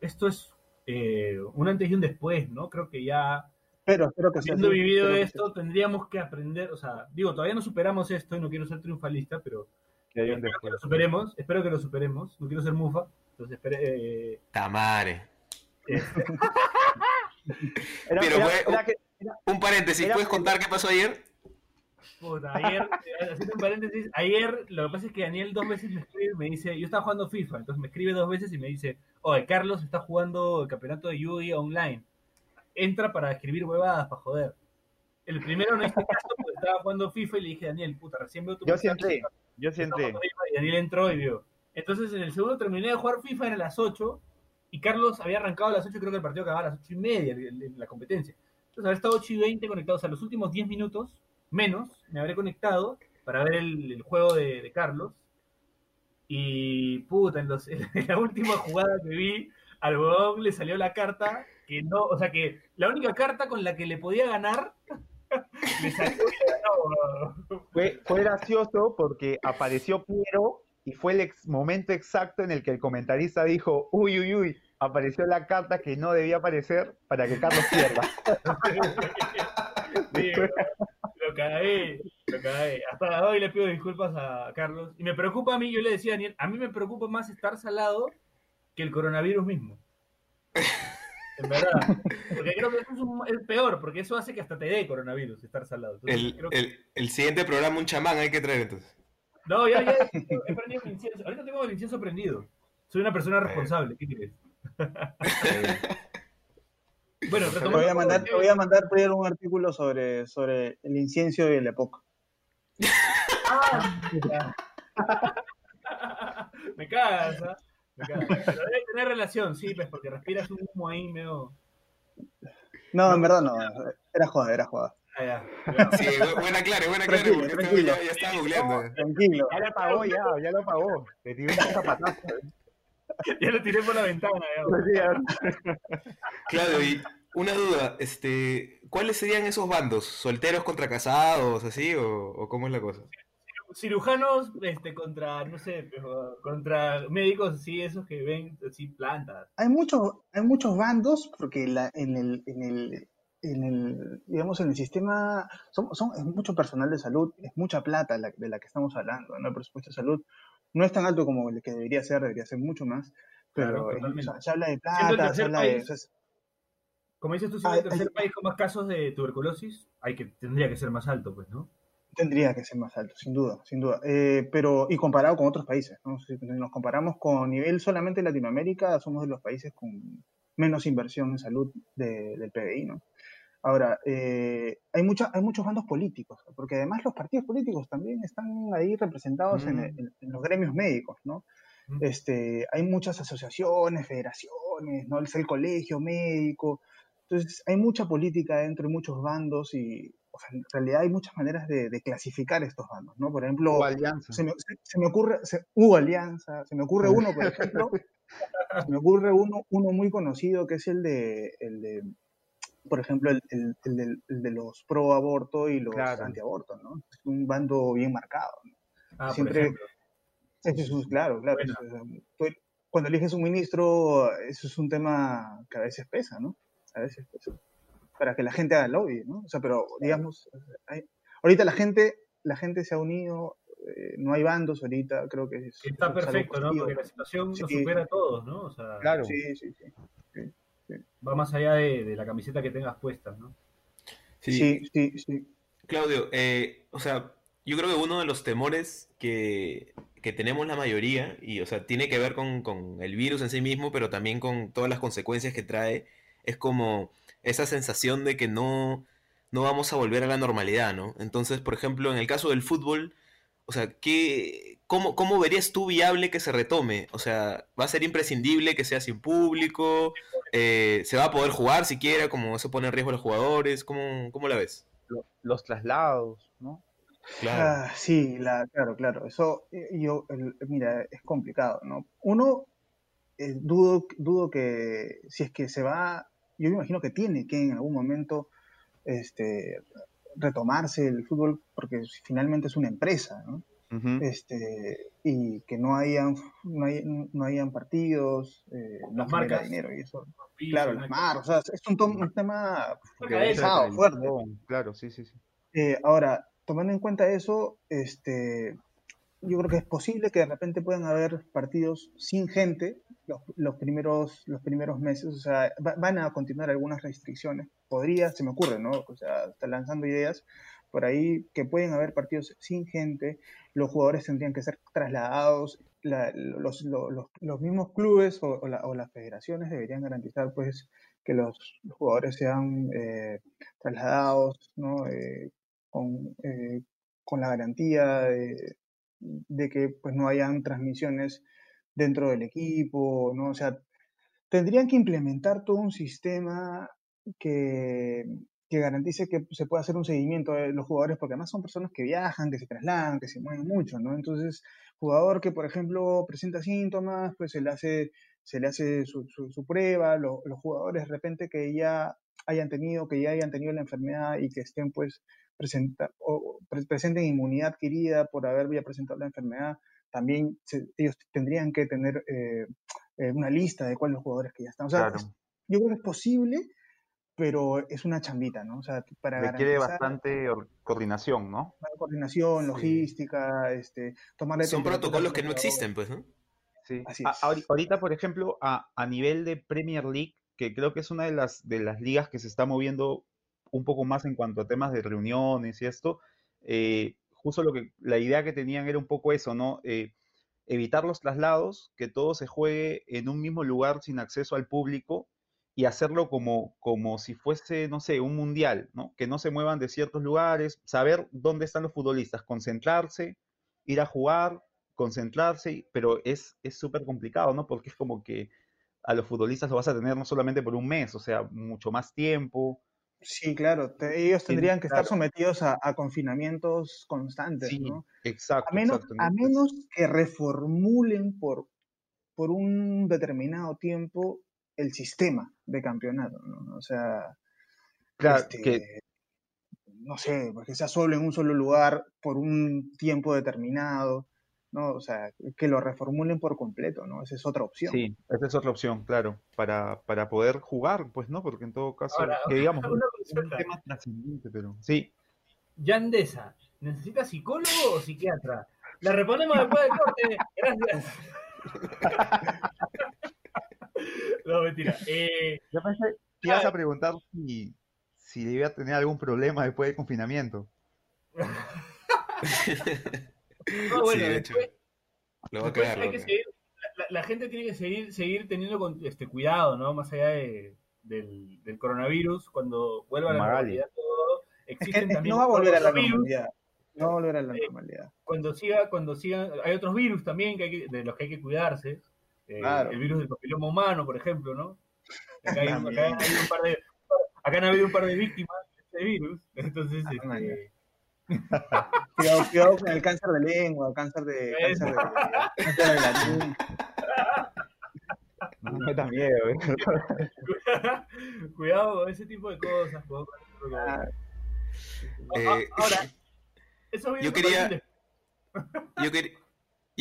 Esto es eh, un antes y un después, ¿no? Creo que ya, Pero espero que habiendo así, vivido espero que esto, tendríamos que aprender. O sea, digo, todavía no superamos esto y no quiero ser triunfalista, pero Que hay un espero que lo superemos. Espero que lo superemos. No quiero ser mufa. Entonces, espere, eh, Tamare. Era- Pero era- fue- era que- Un paréntesis, Era- ¿puedes contar qué pasó ayer? Puta, ayer, eh, haciendo un paréntesis, ayer lo que pasa es que Daniel dos veces me escribe y me dice, yo estaba jugando FIFA, entonces me escribe dos veces y me dice, oye, Carlos está jugando el campeonato de Yugi online, entra para escribir huevadas, para joder. El primero no hice caso porque estaba jugando FIFA y le dije, Daniel, puta, recién veo tu Yo entré, yo FIFA", Y Daniel entró y vio. Entonces en el segundo terminé de jugar FIFA, era las 8, y Carlos había arrancado a las 8, creo que el partido acababa a las 8 y media, el- la competencia. Entonces haber estado 8 y 20 conectados a los últimos 10 minutos, menos, me habré conectado para ver el, el juego de, de Carlos. Y puta, en, los- en la última jugada que vi, al huevón le salió la carta que no, o sea que la única carta con la que le podía ganar, le salió. Fue, fue gracioso porque apareció Piero y fue el ex- momento exacto en el que el comentarista dijo, uy, uy, uy, apareció la carta que no debía aparecer para que Carlos pierda. Sí, cagué, lo cagué. Hasta hoy le pido disculpas a Carlos. Y me preocupa a mí, yo le decía a Daniel, a mí me preocupa más estar salado que el coronavirus mismo. En verdad. Porque creo que eso es, un- peor, porque eso hace que hasta te dé coronavirus estar salado. Entonces, El, creo que- el- el siguiente programa, un chamán hay que traer entonces. No, ya, ya he, he prendido mi incienso. Ahorita tengo el incienso prendido. Soy una persona responsable, ¿qué crees? bueno, Te voy a mandar, te voy a mandar primero un artículo sobre, sobre el incienso y la época. Me cagas, ¿ah? Me cagas. Pero debe tener relación, sí, pues, porque respiras un humo ahí medio. No, en verdad no. Era joda, era joda. Ah, ya. Sí, bu- buena clara, buena clara, Tranquilo, porque estaba- tranquilo. ya, ya estaba googleando. Tranquilo. Ya lo pagó, ya, ya lo pagó. Te tiró un zapatazo. Ya lo tiré por la ventana. Ya. Claro, y una duda, este, ¿cuáles serían esos bandos? ¿Solteros contra casados, así, o, o cómo es la cosa? Cirujanos este, contra, no sé, pero contra médicos así, esos que ven así plantas. Hay muchos, hay muchos bandos porque la, en el, en el, en el, digamos, en el sistema son, son, es mucho personal de salud, es mucha plata la- de la que estamos hablando, ¿no? El presupuesto de salud no es tan alto como el que debería ser, debería ser mucho más, Claro, pero es- totalmente. o sea, se habla de plata, se habla de... o sea, Como dices tú, siendo Ay, el tercer país con más casos de tuberculosis, hay que, tendría que ser más alto, pues, ¿no? Tendría que ser más alto, sin duda, sin duda. Eh, pero, y comparado con otros países, ¿no? Si nos comparamos con nivel solamente Latinoamérica, somos de los países con menos inversión en salud de- del PBI, ¿no? Ahora, eh, hay, mucha, hay muchos bandos políticos, porque además los partidos políticos también están ahí representados en, Mm. en- en los gremios médicos, ¿no? Mm. Este, hay muchas asociaciones, federaciones, ¿no? Es el colegio médico. Entonces, hay mucha política dentro de muchos bandos y, o sea, en realidad hay muchas maneras de, de clasificar estos bandos, ¿no? Por ejemplo, alianza. se me, se- se me ocurre, se, hubo alianza, se me ocurre uno, por ejemplo, se me ocurre uno, uno muy conocido que es el de, el de por ejemplo, el, el- el del- el de los pro aborto y los Claro. antiaborto, ¿no? Es un bando bien marcado, ¿no? Ah, Siempre- por ejemplo. Eso es claro, claro. Buena. eso es, tú- cuando eliges un ministro, eso es un tema que a veces pesa, ¿no? A veces pesa. Para que la gente haga lobby, ¿no? O sea, pero digamos, hay- ahorita la gente, la gente se ha unido, eh, no hay bandos ahorita, creo que es, está es perfecto, ¿no? Porque la situación nos Sí. supera a todos, ¿no? O sea, Claro. Sí, sí, sí. Va más allá de, de la camiseta que tengas puesta, ¿no? Sí, sí, sí. Claudio, eh, o sea, yo creo que uno de los temores que, que tenemos la mayoría, y o sea, tiene que ver con, con el virus en sí mismo, pero también con todas las consecuencias que trae, es como esa sensación de que no, no vamos a volver a la normalidad, ¿no? Entonces, por ejemplo, en el caso del fútbol, o sea, ¿qué, cómo, ¿cómo verías tú viable que se retome? O sea, ¿va a ser imprescindible que sea sin público? Eh, ¿Se va a poder jugar siquiera? ¿Cómo se pone en riesgo a los jugadores? ¿Cómo, cómo la ves? Lo- Los traslados, ¿no? Claro. Ah, sí, la, claro, claro. Eso, eh, yo, el- mira, es complicado, ¿no? Uno, eh, dudo, dudo que si es que se va, yo me imagino que tiene que en algún momento este, retomarse el fútbol porque finalmente es una empresa, ¿no? Este, y que no hayan, no, hay- no hayan partidos, eh, no Las genera marcas. dinero y eso. Piso, Claro, las marcas, o sea, es un, tema cadena. pesado, fuerte. Claro, sí, sí, sí. Eh, ahora, tomando en cuenta eso, este, yo creo que es posible que de repente puedan haber partidos sin gente los, los primeros, los primeros meses. O sea, va- van a continuar algunas restricciones. Podría, se me ocurre, ¿no? O sea, está lanzando ideas por ahí que pueden haber partidos sin gente. Los jugadores tendrían que ser trasladados. la- los, los- los- los mismos clubes o, o la- o las federaciones deberían garantizar, pues, que los, los jugadores sean eh, trasladados, ¿no? Eh, con, eh, con la garantía de, de que pues no hayan transmisiones dentro del equipo, ¿no? O sea, tendrían que implementar todo un sistema que, que garantice que se pueda hacer un seguimiento de los jugadores, porque además son personas que viajan, que se trasladan, que se mueven mucho, ¿no? Entonces, jugador que, por ejemplo, presenta síntomas, pues se le hace, se le hace su, su- su prueba, lo- los jugadores de repente que ya hayan tenido, que ya hayan tenido la enfermedad y que estén pues presenta, o pre- presenten inmunidad adquirida por haber ya presentado la enfermedad, también se- ellos tendrían que tener eh, eh, una lista de cuáles los jugadores que ya están. O sea, Claro. yo creo que es posible, pero es una chambita, ¿no? O sea, para Requiere bastante or- coordinación, ¿no? coordinación, Sí. logística, este, tomarle Son protocolos los que no existen, pues, ¿no? Sí. Así es. ahori- ahorita, por ejemplo, a, a nivel de Premier League, que creo que es una de las, de las ligas que se está moviendo un poco más en cuanto a temas de reuniones y esto, eh, justo lo que, la idea que tenían era un poco eso, ¿no? Eh, evitar los traslados, que todo se juegue en un mismo lugar sin acceso al público y hacerlo como, como si fuese, no sé, un mundial, ¿no? Que no se muevan de ciertos lugares, saber dónde están los futbolistas, concentrarse, ir a jugar, concentrarse, pero es es súper complicado, ¿no? Porque es como que a los futbolistas lo vas a tener no solamente por un mes, o sea, mucho más tiempo. Sí, claro, te- ellos tendrían que estar sometidos a, a confinamientos constantes, Sí, ¿no? exacto, A menos, a menos que reformulen por, por un determinado tiempo el sistema de campeonato, ¿no? O sea, claro, este, que no sé, pues que sea solo en un solo lugar por un tiempo determinado, ¿no? O sea, que lo reformulen por completo, ¿no? Esa es otra opción. sí, esa es otra opción, claro, para, para poder jugar, pues, ¿no? Porque en todo caso, Ahora, que digamos, una es un consulta. tema trascendente, pero sí. Yandesa, ¿necesita psicólogo o psiquiatra? La reponemos después del corte. Gracias. No, mentira. Eh, Yo pensé que ibas a preguntar si, si iba a tener algún problema después del confinamiento. no, bueno, Sí, de hecho. después- Lo va a después cagar. hay lo que va a cagar. seguir, la, gente tiene que seguir, seguir teniendo con- este, cuidado, ¿no? Más allá de- del, del coronavirus, cuando vuelva a la normalidad todo, Es que existen también no va a volver a la virus, normalidad. No va a volver a la Eh, normalidad. cuando siga, cuando sigan, hay otros virus también que hay que- de los que hay que cuidarse. Eh, Claro. El virus del papiloma humano, por ejemplo, ¿no? Acá, hay, acá han habido un par de, acá han habido un par de víctimas de ese virus, entonces, Ah, este, Cuidado, cuidado con el cáncer de lengua, cáncer de, Eso. cáncer de, cáncer de la lengua. No me da miedo, ¿eh? cuidado con ese tipo de cosas. favor. Ah, Eh, Ah, Ahora, virus yo quería- Yo, quer-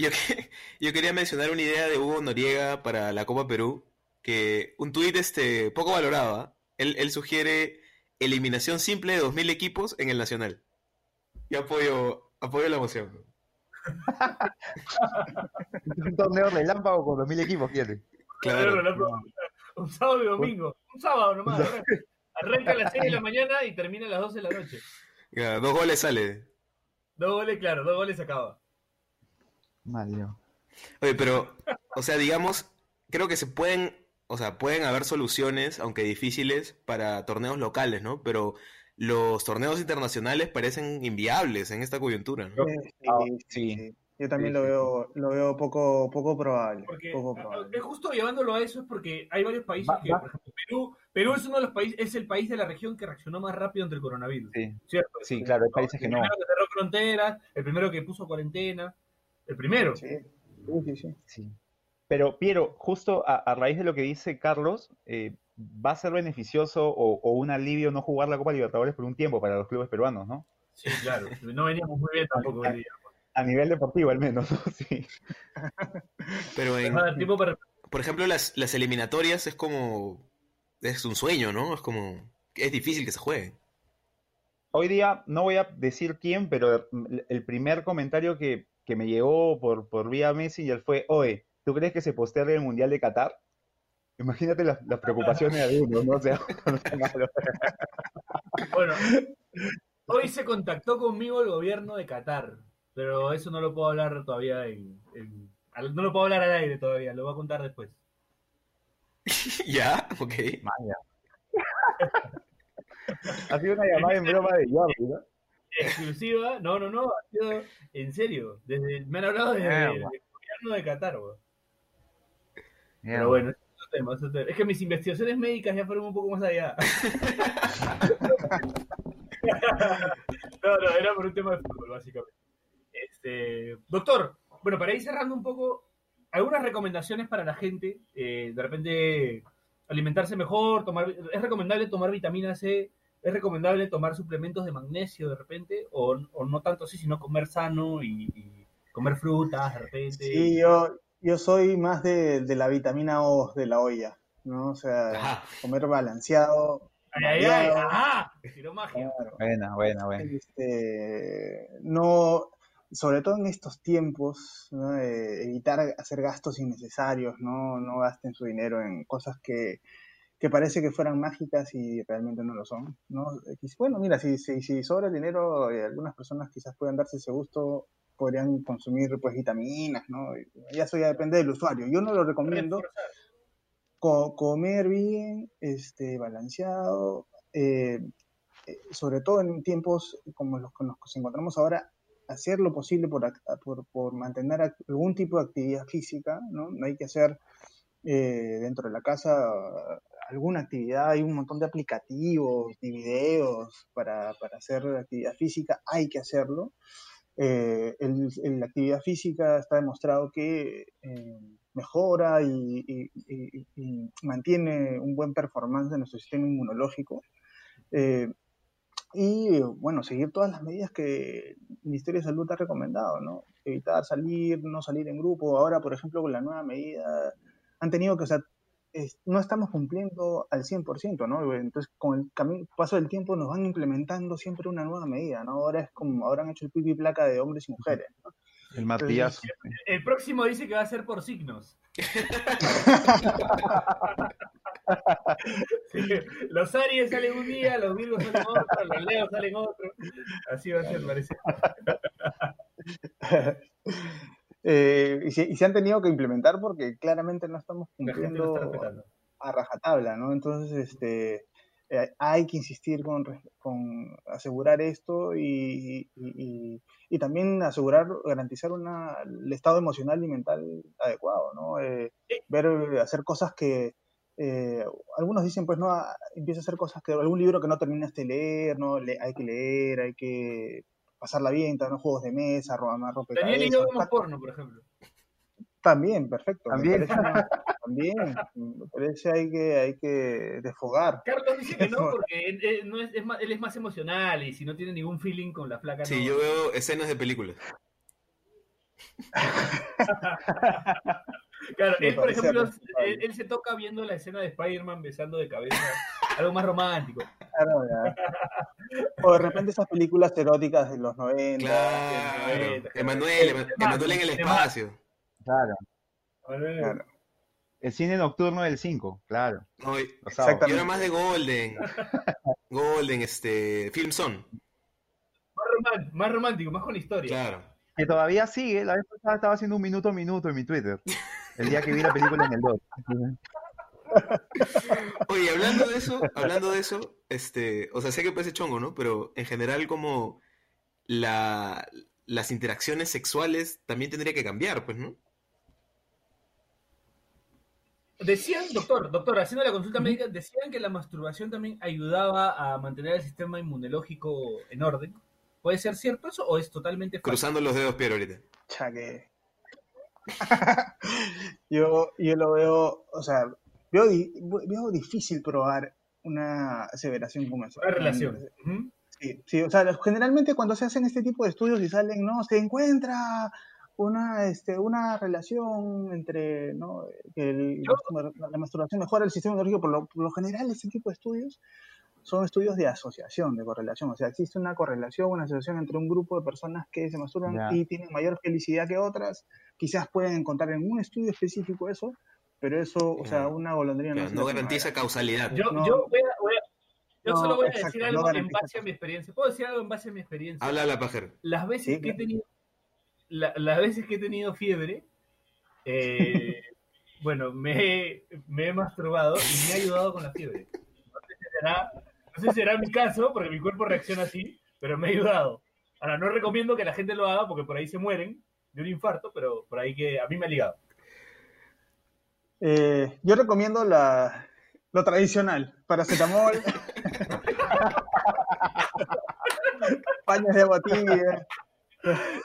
yo, que- yo quería mencionar una idea de Hugo Noriega para la Copa Perú, que un tuit este, poco valorado. ¿ah? Él, él sugiere eliminación simple de 2.000 equipos en el Nacional. Yo apoyo, apoyo la moción. un torneo relámpago con 2.000 equipos, quiere. Claro. Un sábado y domingo. Un sábado nomás. arranca. Arranca a las 6 de la mañana y termina a las 12 de la noche. Ya, dos goles sale. Dos goles, claro, dos goles acaba. Mal, Leo. Oye, pero, o sea, digamos, creo que se pueden, o sea, pueden haber soluciones, aunque difíciles, para torneos locales, ¿no? Pero los torneos internacionales parecen inviables en esta coyuntura, ¿no? Eh, sí, sí. Yo también Sí, lo veo, lo veo poco, poco probable. Porque poco a- a- probable. es justo llevándolo a eso es porque hay varios países Va- que, va- por ejemplo, Perú, Perú es uno de los países, es el país de la región que reaccionó más rápido ante el coronavirus, Sí, ¿cierto? sí, claro, hay países que el no. primero que cerró fronteras, el primero que puso cuarentena, el primero. Sí, sí, sí, sí. Pero, Piero, justo a, a raíz de lo que dice Carlos, eh, ¿va a ser beneficioso o, o un alivio no jugar la Copa Libertadores por un tiempo para los clubes peruanos, ¿no? Sí, claro. No veníamos muy bien tampoco hoy día. A nivel deportivo, al menos, ¿no? Sí. Pero en, para por ejemplo, las, las eliminatorias es como, es un sueño, ¿no? Es como, es difícil que se juegue. Hoy día no voy a decir quién, pero el primer comentario que, que me llegó por, por vía Messenger fue, oye, ¿tú crees que se postergue el Mundial de Qatar? Imagínate las, las preocupaciones de algunos, ¿no? O sea, no sea malo. Bueno, hoy se contactó conmigo el gobierno de Qatar, pero eso no lo puedo hablar todavía en, no lo puedo hablar al aire todavía, lo voy a contar después. ¿Ya? Ok. Vaya. Ha sido una llamada en broma de Jordi, ¿no? Exclusiva, no, no, no, ha sido en serio, desde, me han hablado desde el gobierno de Qatar, pero bueno, es otro tema, es otro tema. Es que mis investigaciones médicas ya fueron un poco más allá. no, no, era por un tema de fútbol, básicamente. Este, doctor, bueno, para ir cerrando un poco, algunas recomendaciones para la gente, eh, de repente alimentarse mejor, tomar, es recomendable tomar vitamina C, es recomendable tomar suplementos de magnesio de repente, o, o no tanto así, sino comer sano y, y comer frutas de repente. Sí, yo, yo soy más de, de la vitamina O de la olla, ¿no? O sea, Ajá. comer balanceado. Ay, ay, ay, ajá, tiró magia. Claro. Buena, buena, buena. Este, no, sobre todo en estos tiempos, ¿no? Eh, evitar hacer gastos innecesarios, ¿no? No gasten su dinero en cosas que, que parece que fueran mágicas y realmente no lo son, ¿no? Eh, Bueno, mira, si, si, si sobra el dinero, eh, algunas personas quizás puedan darse ese gusto, podrían consumir pues vitaminas, ¿no? Y eso ya depende del usuario. Yo no lo recomiendo co- comer bien, este, balanceado, eh, eh, sobre todo en tiempos como los que nos encontramos ahora, hacer lo posible por, por, por mantener algún tipo de actividad física, ¿no? No hay que hacer eh, dentro de la casa alguna actividad, hay un montón de aplicativos y videos para, para hacer actividad física, hay que hacerlo. Eh, el- la actividad física está demostrado que eh, mejora y, y- y- y mantiene un buen performance de nuestro sistema inmunológico. Eh, y bueno, seguir todas las medidas que el Ministerio de Salud ha recomendado, ¿no? Evitar salir, no salir en grupo. Ahora, por ejemplo, con la nueva medida, han tenido que, o sea, es- no estamos cumpliendo al 100%, ¿no? Entonces, con el paso del tiempo nos van implementando siempre una nueva medida, ¿no? Ahora es como, ahora han hecho el pipi placa de hombres y mujeres, ¿no? El martillazo. El próximo dice que va a ser por signos. Sí, los Aries salen un día, los Virgos salen otro, los Leos salen otro. Así va a ser, parece. Eh, y, se, y se han tenido que implementar porque claramente no estamos cumpliendo a rajatabla, ¿no? Entonces, este, eh, hay que insistir con, con asegurar esto y, y- también asegurar, garantizar una, el estado emocional y mental adecuado, ¿no? Eh, ver, hacer cosas que, eh, algunos dicen, pues, no, ah, empieza a hacer cosas que, algún libro que no terminaste de leer, ¿no? Le- hay que leer, hay que pasarla bien, también juegos de mesa, ro- más Daniel y yo vemos porno, por ejemplo. también, perfecto. me También. parece también, me parece hay que, hay que desfogar. Carlos dice que no, porque él, él no es, es más, él es más emocional y si no tiene ningún feeling con la flaca, Sí, no. yo veo escenas de películas. Claro, Me él, por ejemplo, él, él se toca viendo la escena de Spider-Man besando de cabeza, algo más romántico. Claro, ya. O de repente esas películas eróticas de los 90. Claro. Emanuel, Emanuel en el espacio. Claro. Claro. El cine nocturno del 5, claro. No, yo era más de Golden. Golden, este. Film Son. Más, román- más romántico, más con historia. Claro. Que todavía sigue, la vez pasada estaba haciendo un minuto a minuto en mi Twitter, el día que vi la película en el 2. Oye, hablando de eso, hablando de eso, este, o sea, sé que parece chongo, ¿no? Pero en general como la, las interacciones sexuales también tendría que cambiar, pues, ¿no? Decían, doctor, doctor, haciendo la consulta médica, decían que la masturbación también ayudaba a mantener el sistema inmunológico en orden. ¿Puede ser cierto eso o es totalmente falso? Cruzando los dedos, Piero, ahorita. Chaque. yo, yo lo veo, o sea, veo, veo difícil probar una aseveración como esa. Una relación. Ujú. Sí, sí, o sea, generalmente cuando se hacen este tipo de estudios y salen, no, se encuentra una, este, una relación entre, ¿no? que el- la, la masturbación mejora el sistema inmunológico, por lo, por lo general este tipo de estudios son estudios de asociación, de correlación, o sea, existe una correlación, una asociación entre un grupo de personas que se masturban y tienen mayor felicidad que otras, quizás pueden encontrar en un estudio específico eso, pero eso, o sea, una golondrina no lo garantiza causalidad. Yo, No. yo voy a, voy a- yo No, solo voy a exacto, decir no algo en base a mi experiencia. ¿Puedo decir algo en base a mi experiencia? Habla la pajera. Las veces Sí, que he tenido, la- las veces que he tenido fiebre, eh, bueno, me, he- me he masturbado y me ha ayudado con la fiebre. No sé si será, no sé si será mi caso, porque mi cuerpo reacciona así, pero me ha ayudado. Ahora, no recomiendo que la gente lo haga porque por ahí se mueren de un infarto, pero por ahí que a mí me ha ligado. Eh, yo recomiendo la, lo tradicional, paracetamol, paños de agua tibia.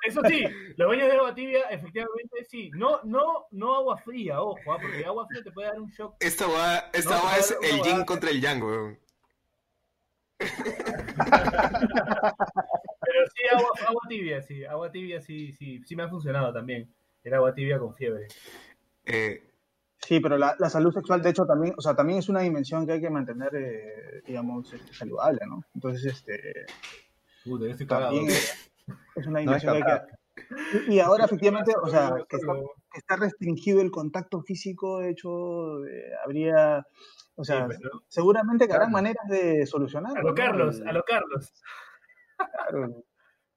Eso sí, los baños de agua tibia, efectivamente sí. No, no, no agua fría, ojo, ah, porque agua fría te puede dar un shock. Esta va, esta No, va es el yin contra el yang, weón. Pero sí, agua, agua tibia, sí. Agua tibia sí, sí, sí me ha funcionado también. Era agua tibia con fiebre. Eh, Sí, pero la, la salud sexual, de hecho, también, o sea, también es una dimensión que hay que mantener, eh, digamos, este, saludable, ¿no? Entonces, este, Puta, yo estoy también es una No dimensión que hay que... Y, y ahora, efectivamente, o sea, que está, que está restringido el contacto físico, de hecho, eh, habría, o sea, Sí, pero- seguramente que habrán Claro. maneras de solucionarlo. A lo ¿no? Carlos, a lo Carlos. claro,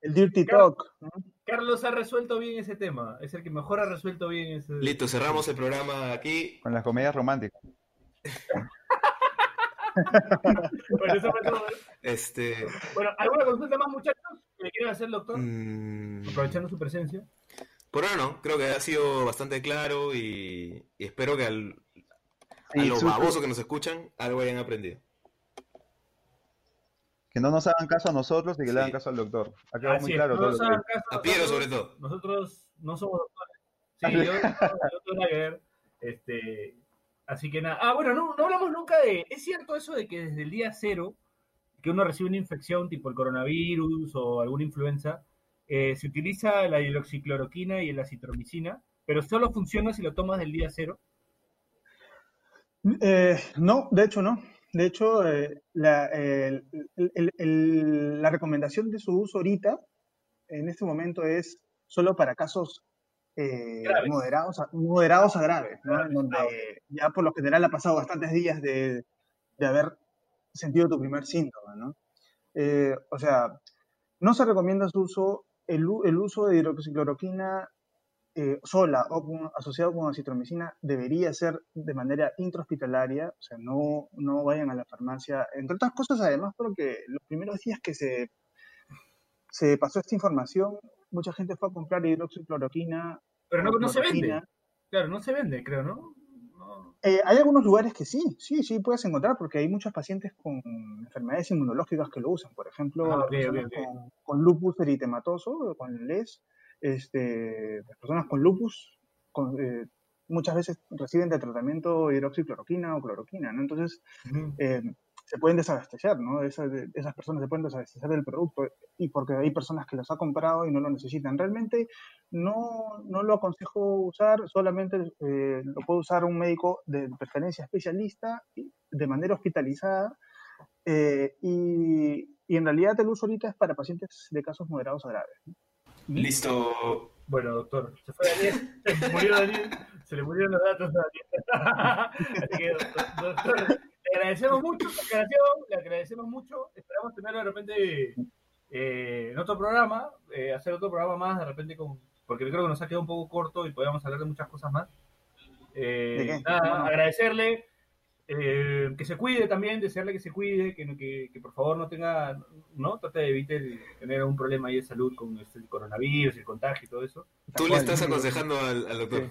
el dirty talk, ¿no? Carlos ha resuelto bien ese tema. Es el que mejor ha resuelto bien ese. listo, cerramos el programa aquí. Con las comedias románticas. Bueno, eso fue todo. Este. Bueno, ¿alguna consulta más, muchachos? que le quieran hacer, doctor? mm, Aprovechando su presencia. por ahora no, creo que ha sido bastante claro y, y espero que al, a los babosos que nos escuchan algo hayan aprendido. Que no nos hagan caso a nosotros y que Sí. le hagan caso al doctor. Ha quedado muy es, claro no todo nos lo que hagan caso A Piero, nosotros, sobre todo. Nosotros no somos doctores. Sí, yo, yo tengo que ver. Este, así que nada. Ah, bueno, no, no hablamos nunca de. ¿Es cierto eso de que desde el día cero que uno recibe una infección tipo el coronavirus o alguna influenza, eh, se utiliza la hidroxicloroquina y la citromicina, pero solo funciona si lo tomas del día cero? Eh, no, de hecho no. De hecho, eh, la, el- el- el- la recomendación de su uso ahorita, en este momento, es solo para casos eh, Graves. moderados, a, moderados a graves, ¿no? Graves, En donde ah, ya por lo general ha pasado bastantes días de, de haber sentido tu primer síntoma, ¿no? Eh, o sea, no se recomienda su uso, el uso de hidroxicloroquina eh, sola o con- asociado con acitromicina debería ser de manera intrahospitalaria, o sea, no, no vayan a la farmacia, entre otras cosas además porque los primeros días que se, se pasó esta información, mucha gente fue a comprar hidroxicloroquina. Pero no, no se vende. Claro, no se vende, creo, ¿no? No. Eh, hay algunos lugares que sí, sí, sí puedes encontrar porque hay muchos pacientes con enfermedades inmunológicas que lo usan. Por ejemplo, Ah. Con, con lupus eritematoso, con LES, este, las personas con lupus con, eh, muchas veces reciben de tratamiento hidroxicloroquina o cloroquina, ¿no? Entonces, eh, se pueden desabastecer, ¿no? Esas, esas personas se pueden desabastecer del producto y porque hay personas que los ha comprado y no lo necesitan. Realmente no, no lo aconsejo usar, solamente eh, lo puede usar un médico de preferencia especialista de manera hospitalizada eh, y, y en realidad el uso ahorita es para pacientes de casos moderados a graves. ¿no? Listo. Bueno, doctor, se fue Daniel, se murió Daniel, se le murieron los datos a Daniel. Así que, doctor, doctor, le agradecemos mucho su aclaración, le agradecemos mucho, esperamos tenerlo de repente eh, en otro programa, eh, hacer otro programa más de repente con, porque creo que nos ha quedado un poco corto y podríamos hablar de muchas cosas más. Eh, nada, agradecerle, eh, que se cuide también, desearle que se cuide, que, no- que, que por favor no tenga, ¿no? Trate de evitar tener algún problema ahí de salud con este, el coronavirus, el contagio y todo eso. Tú le estás aconsejando al, al doctor.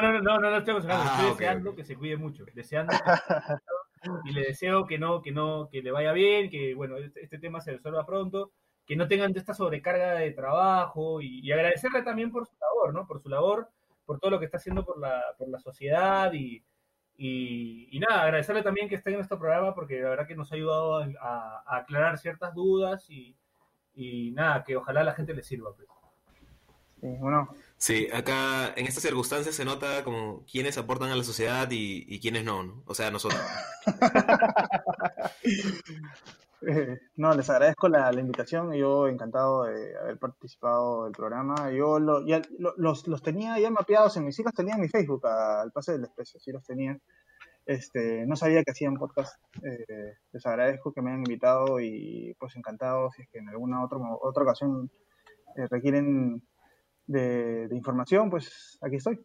No, no, no, no, no, no estoy aconsejando, Ah, estoy deseando que se cuide mucho, deseando que- y le deseo que no, que no, que le vaya bien, que bueno, este, este tema se resuelva pronto, que no tengan esta sobrecarga de trabajo y, y agradecerle también por su labor, ¿no? Por su labor, por todo lo que está haciendo por la, por la sociedad y, y, y nada, agradecerle también que esté en nuestro programa porque la verdad que nos ha ayudado a, aclarar ciertas dudas y, y nada, que ojalá la gente le sirva. pues. Sí, bueno, Sí, acá en estas circunstancias se nota como quiénes aportan a la sociedad y, y quiénes no, ¿no? O sea, nosotros. Eh, no, les agradezco la, invitación. Yo encantado de haber participado del programa. Yo lo- ya lo- los, los tenía ya mapeados en mis sí los tenía en mi Facebook al pase del desprecio, sí los tenía. Este, no sabía que hacían podcast. Eh, les agradezco que me hayan invitado y pues encantado si es que en alguna otra otra ocasión eh, requieren de, de información, pues aquí estoy.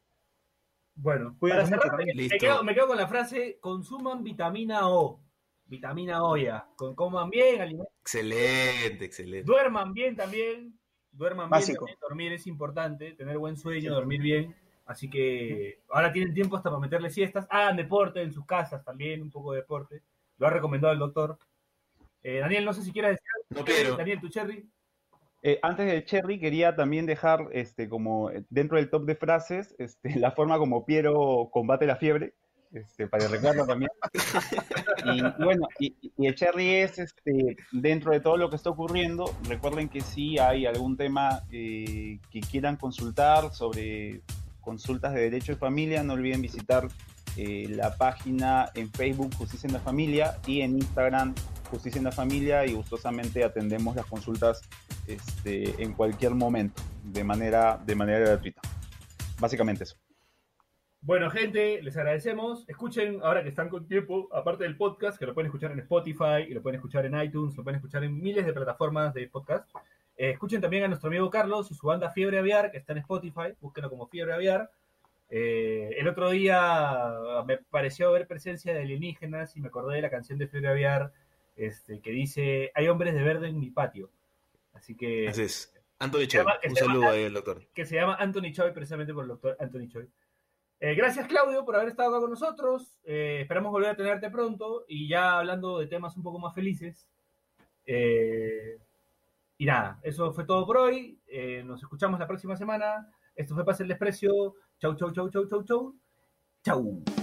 Bueno, para cerrar, me, quedo, me quedo con la frase, consuman vitamina O. Vitamina O ya. Con, coman bien, alimentos, Excelente, excelente. duerman bien también. Duerman Básico. bien también. Dormir es importante, tener buen sueño, dormir bien. Así que ahora tienen tiempo hasta para meterle siestas. Hagan deporte en sus casas también, un poco de deporte. Lo ha recomendado el doctor. Eh, Daniel, no sé si quieras decir algo. No quiero. Daniel, tu cherry. Eh, antes del cherry quería también dejar este como eh, dentro del top de frases este, la forma como Piero combate la fiebre este, para recuerdo también. Y, y bueno y, y el cherry es este dentro de todo lo que está ocurriendo recuerden que si hay algún tema eh, que quieran consultar sobre consultas de derecho de familia no olviden visitar eh, la página en Facebook Justicia en la Familia y en Instagram Justicia en la Familia y gustosamente atendemos las consultas este, en cualquier momento, de manera, de manera gratuita. Básicamente eso. Bueno, gente, les agradecemos. Escuchen, ahora que están con tiempo, aparte del podcast, que lo pueden escuchar en Spotify, y lo pueden escuchar en iTunes, lo pueden escuchar en miles de plataformas de podcast. Eh, escuchen también a nuestro amigo Carlos y su banda Fiebre Aviar, que está en Spotify. Búsquenlo como Fiebre Aviar. Eh, el otro día me pareció ver presencia de alienígenas y me acordé de la canción de Fiebre Aviar este, que dice: Hay hombres de verde en mi patio. Así que Así es. Anthony Choi, un saludo ahí al doctor. que se llama Anthony Choi, precisamente por el doctor Anthony Choi. Eh, gracias, Claudio, por haber estado acá con nosotros. Eh, esperamos volver a tenerte pronto y ya hablando de temas un poco más felices. Eh, y nada, eso fue todo por hoy. Nos escuchamos la próxima semana. Esto fue Pase el Desprecio. Chau, chau, chau, chau, chau, chau. Chau.